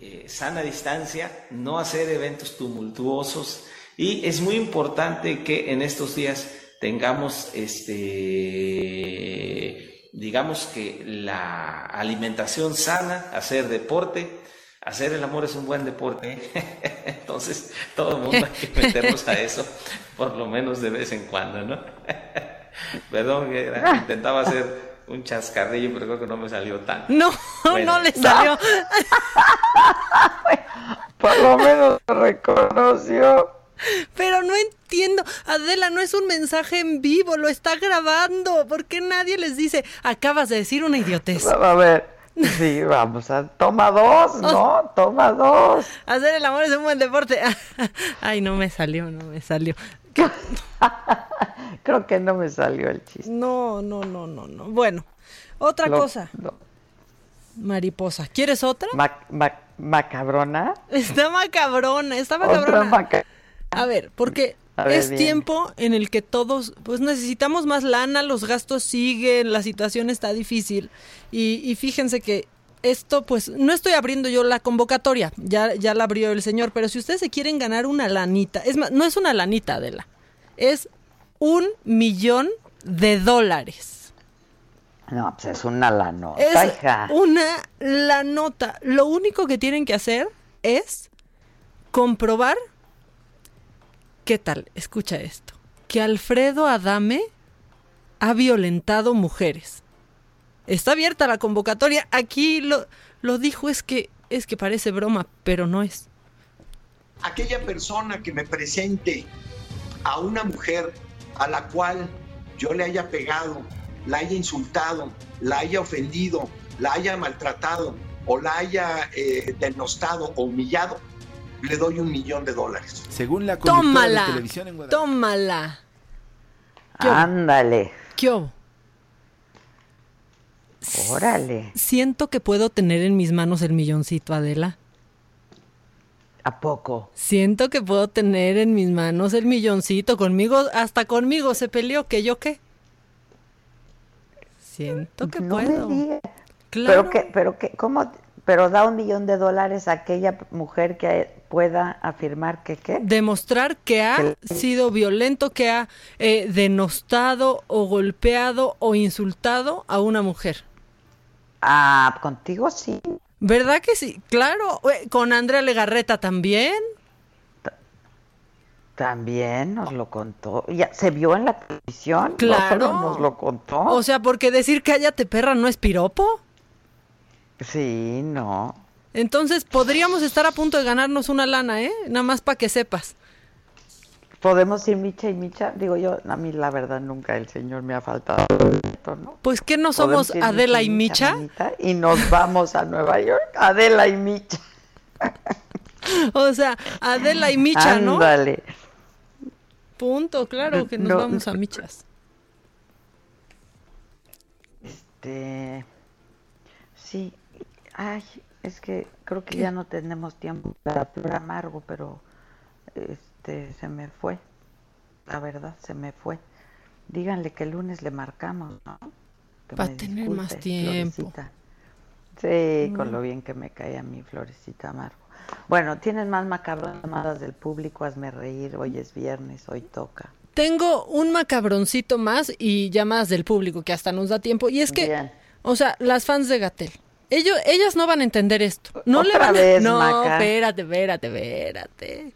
eh, sana distancia, no hacer eventos tumultuosos y es muy importante que en estos días tengamos este digamos que la alimentación sana, hacer deporte, hacer el amor es un buen deporte, entonces todo el mundo hay que meternos a eso por lo menos de vez en cuando, ¿no? Perdón, que era- intentaba hacer un chascarrillo, pero creo que no me salió tan. No, Bueno. no le salió. Por lo menos lo reconoció. Pero no entiendo, Adela, no es un mensaje en vivo, lo está grabando. ¿Por qué nadie les dice, acabas de decir una idiotez? A ver, sí, vamos a... Toma dos, ¿no? Toma dos. Hacer el amor es un buen deporte. Ay, no me salió, no me salió. Creo que no me salió el chiste. No, no, no, no, no. Bueno, otra Lo- cosa. Mariposa. ¿Quieres otra? Ma- ma- macabrona. Está macabrona, está Otra macabrona. maca- A ver, porque A es tiempo en el que todos, pues necesitamos más lana, los gastos siguen, la situación está difícil. Y, y fíjense que esto, pues, no estoy abriendo yo la convocatoria, ya, ya la abrió el señor, pero si ustedes se quieren ganar una lanita, es más, no es una lanita, Adela, es un millón de dólares. No, pues es una lanota, Es hija. una lanota. Lo único que tienen que hacer es comprobar. ¿Qué tal? Escucha esto. Que Alfredo Adame ha violentado mujeres. Está abierta la convocatoria. Aquí lo, lo dijo, es que, es que parece broma, pero no es. aquella persona que me presente a una mujer a la cual yo le haya pegado, la haya insultado, la haya ofendido, la haya maltratado o la haya eh, denostado o humillado, le doy un millón de dólares. Según la Tómala. de televisión en Guadalajara. Tómala. Ándale. ¿Qué hubo? Órale. Siento que puedo tener en mis manos el milloncito, Adela. ¿A poco? Siento que puedo tener en mis manos el milloncito. Conmigo, hasta conmigo se peleó, que yo qué. Siento que No me puedo. Claro. Pero que, pero que, ¿cómo? Pero da un millón de dólares a aquella mujer que pueda afirmar que qué. Demostrar que ha sido violento, que ha eh, denostado o golpeado o insultado a una mujer. Ah, contigo sí. ¿Verdad que sí? Claro. Con Andrea Legarreta también. También nos lo contó. Ya se vio en la televisión. No Claro. solo nos lo contó. O sea, porque decir cállate perra no es piropo. Sí, no. Entonces podríamos estar a punto de ganarnos una lana, ¿eh? Nada más para que sepas. Podemos ir Micha y Micha. Digo yo, a mí la verdad nunca el señor me ha faltado. Pues que no somos Adela y Micha, Y nos vamos a Nueva York. Adela y Micha. O sea, Adela y Micha, ¿no? Ándale. Punto, claro que nos No, vamos a Michas. Este. Sí. Ay, es que creo que ya no tenemos tiempo para Amargo, pero. Este, este, se me fue. La verdad, se me fue. Díganle que el lunes le marcamos, ¿no? Que Pa' me tener más tiempo. Florecita. Sí, con Mm. lo bien que me cae a mi Florecita Amargo. Bueno, tienes más macabras llamadas del público, hazme reír. Hoy es viernes, hoy toca. Tengo un macabroncito más y llamadas del público que hasta nos da tiempo. Y es que, Bien. o sea, las fans de Gatel. Ellos, ellas no van a entender esto. No le van a- vez, No, Maca. espérate, espérate, espérate.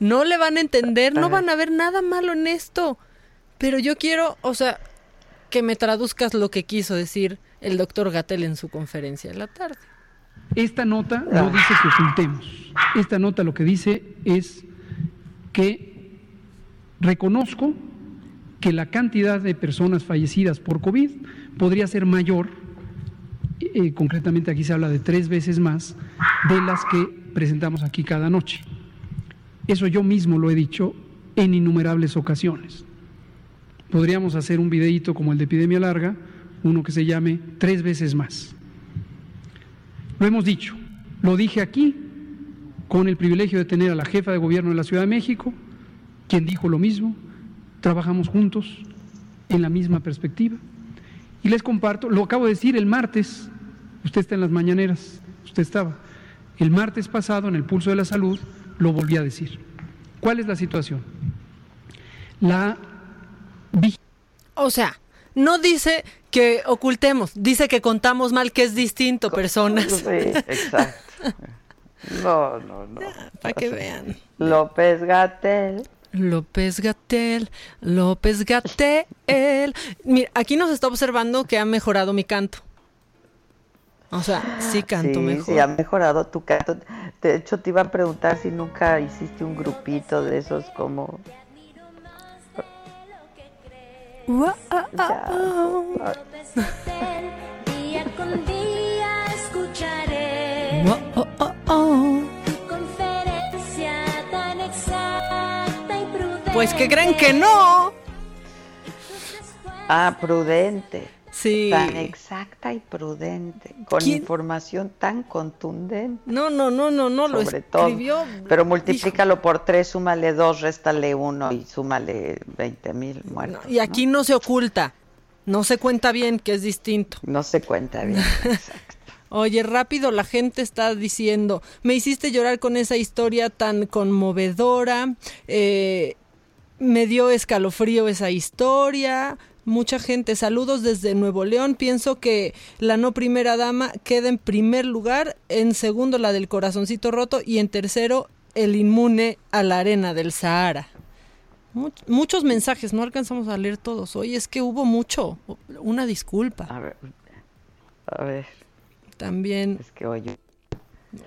No le van a entender, no van a ver nada malo en esto. Pero yo quiero, o sea, que me traduzcas lo que quiso decir el doctor Gatel en su conferencia de la tarde. Esta nota no dice que ocultemos. Esta nota lo que dice es que reconozco que la cantidad de personas fallecidas por COVID podría ser mayor, eh, concretamente aquí se habla de tres veces más, de las que presentamos aquí cada noche. Eso yo mismo lo he dicho en innumerables ocasiones. Podríamos hacer un videíto como el de epidemia larga, uno que se llame tres veces más. Lo hemos dicho, lo dije aquí con el privilegio de tener a la jefa de gobierno de la Ciudad de México, quien dijo lo mismo, trabajamos juntos en la misma perspectiva. Y les comparto, lo acabo de decir el martes, usted está en las mañaneras, usted estaba, el martes pasado en el Pulso de la Salud lo volví a decir. ¿Cuál es la situación? La O sea, no dice que ocultemos, dice que contamos mal, que es distinto, personas. Sí, exacto. No, no, no. Para que vean. López Gatel. López Gatel, López Gatel. Mira, aquí nos está observando que ha mejorado mi canto. O sea, sí canto sí, mejor. Sí, ha mejorado tu canto. De hecho, te iba a preguntar si nunca hiciste un grupito de esos como... Ah, ah, ah. Día con día escucharé Ua, oh, oh, oh. tu conferencia tan exacta y prudente. Pues que creen que no. Ah, prudente. Sí. Tan exacta y prudente. Con ¿Quién? información tan contundente. No, no, no, no, no, lo sobre todo. escribió. Pero multiplícalo por tres, súmale dos, réstale uno y súmale 20 mil muertos. Y aquí no se oculta, no se cuenta bien, que es distinto. No se cuenta bien. Oye, rápido, la gente está diciendo, me hiciste llorar con esa historia tan conmovedora, eh, me dio escalofrío esa historia. Mucha gente, saludos desde Nuevo León. Pienso que la no primera dama queda en primer lugar, en segundo la del corazoncito roto y en tercero el inmune a la arena del Sahara. Much- muchos mensajes, no alcanzamos a leer todos. Oye, es que hubo mucho. Una disculpa. A ver. A ver. También. Es que oye.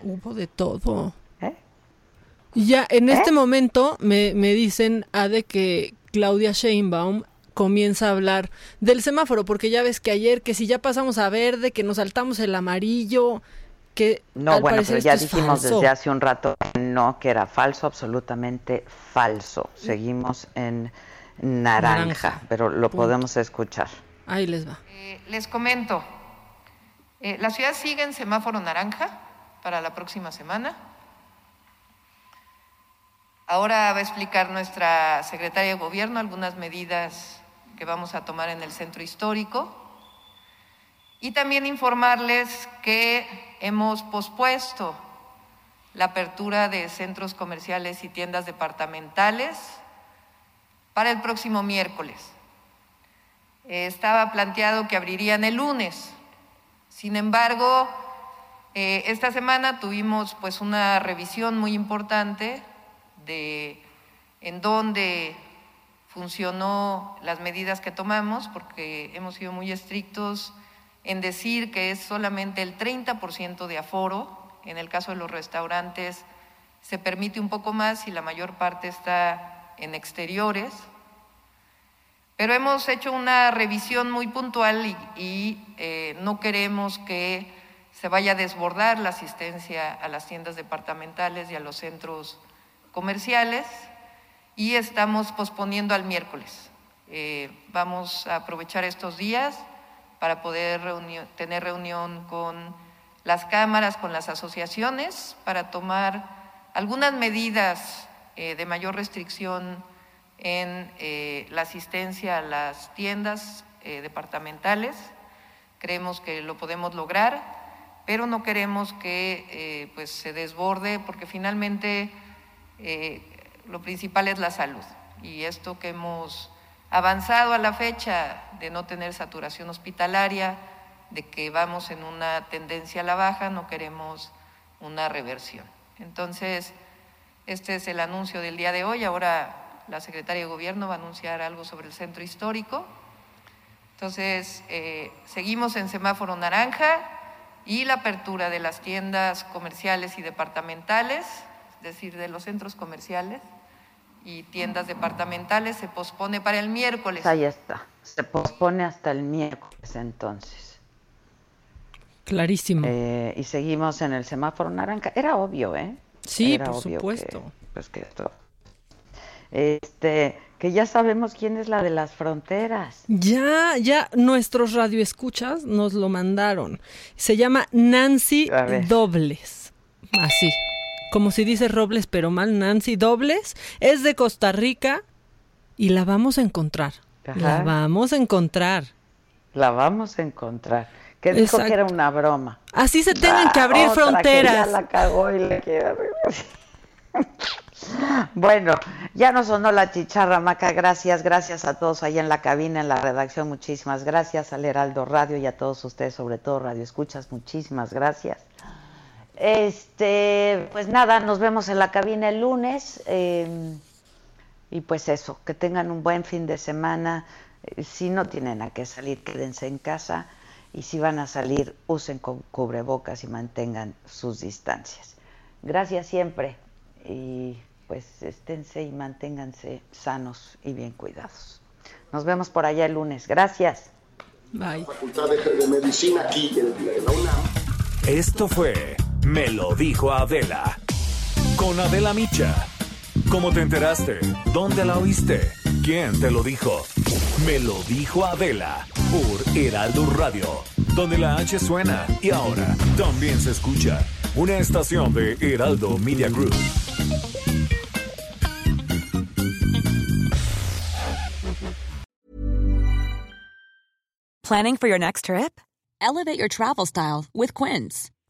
Hubo de todo. ¿Eh? Ya, en este momento me, me dicen a de que Claudia Sheinbaum comienza a hablar del semáforo, porque ya ves que ayer, que si ya pasamos a verde, que nos saltamos el amarillo, que No, al bueno, parecer pero ya dijimos falso. desde hace un rato que no, que era falso, absolutamente falso. Seguimos en naranja, Naranja. pero lo Punto. podemos escuchar. Ahí les va. Eh, les comento, eh, la ciudad sigue en semáforo naranja para la próxima semana. Ahora va a explicar nuestra secretaria de Gobierno algunas medidas que vamos a tomar en el centro histórico y también informarles que hemos pospuesto la apertura de centros comerciales y tiendas departamentales para el próximo miércoles. Eh, estaba planteado que abrirían el lunes. Sin embargo, eh, esta semana tuvimos pues una revisión muy importante de en dónde funcionó las medidas que tomamos, porque hemos sido muy estrictos en decir que es solamente el 30% de aforo. En el caso de los restaurantes se permite un poco más y la mayor parte está en exteriores. Pero hemos hecho una revisión muy puntual y, eh, no queremos que se vaya a desbordar la asistencia a las tiendas departamentales y a los centros comerciales y estamos posponiendo al miércoles. Eh, vamos a aprovechar estos días para poder reuni- tener reunión con las cámaras, con las asociaciones, para tomar algunas medidas eh, de mayor restricción en eh, la asistencia a las tiendas departamentales. Creemos que lo podemos lograr, pero no queremos que pues se desborde porque finalmente lo principal es la salud. Y esto que hemos avanzado a la fecha de no tener saturación hospitalaria, de que vamos en una tendencia a la baja, no queremos una reversión. Entonces, este es el anuncio del día de hoy. Ahora la secretaria de Gobierno va a anunciar algo sobre el centro histórico. Entonces, eh, seguimos en semáforo naranja y la apertura de las tiendas comerciales y departamentales, es decir, de los centros comerciales y tiendas departamentales, se pospone para el miércoles. Ahí está. Se pospone hasta el miércoles entonces. Clarísimo. Eh, y seguimos en el semáforo naranja. Era obvio, ¿eh? Sí, Era por obvio supuesto. Que, pues que esto. Este, que ya sabemos quién es la de las fronteras. Ya, ya nuestros radioescuchas nos lo mandaron. Se llama Nancy. Dobles. Así. Como si dice Robles, pero mal, Nancy Dobles. Es de Costa Rica y la vamos a encontrar. Ajá. La vamos a encontrar. La vamos a encontrar. Que dijo que era una broma. Así se tienen que Ah, abrir otra fronteras. Que ya la cagó y le quiere Bueno, ya nos sonó la chicharra, Maca. Gracias, gracias a todos ahí en la cabina, en la redacción. Muchísimas gracias al Heraldo Radio y a todos ustedes, sobre todo Radio Escuchas. Muchísimas gracias. Este, pues nada, nos vemos en la cabina el lunes. eh, y pues eso, que tengan un buen fin de semana. Eh, Si no tienen a qué salir, quédense en casa. Y si van a salir, usen cu- cubrebocas y mantengan sus distancias. Gracias siempre. Y pues esténse y manténganse sanos y bien cuidados. Nos vemos por allá el lunes. Gracias. Bye. Facultad de, de Medicina aquí en, en la UNAM. Esto fue Me lo dijo Adela. Con Adela Micha. ¿Cómo te enteraste? ¿Dónde la oíste? ¿Quién te lo dijo? Me lo dijo Adela por Heraldo Radio, donde la H suena y ahora también se escucha. Una estación de Heraldo Media Group. Planning for your next trip? Elevate your travel style with Quince.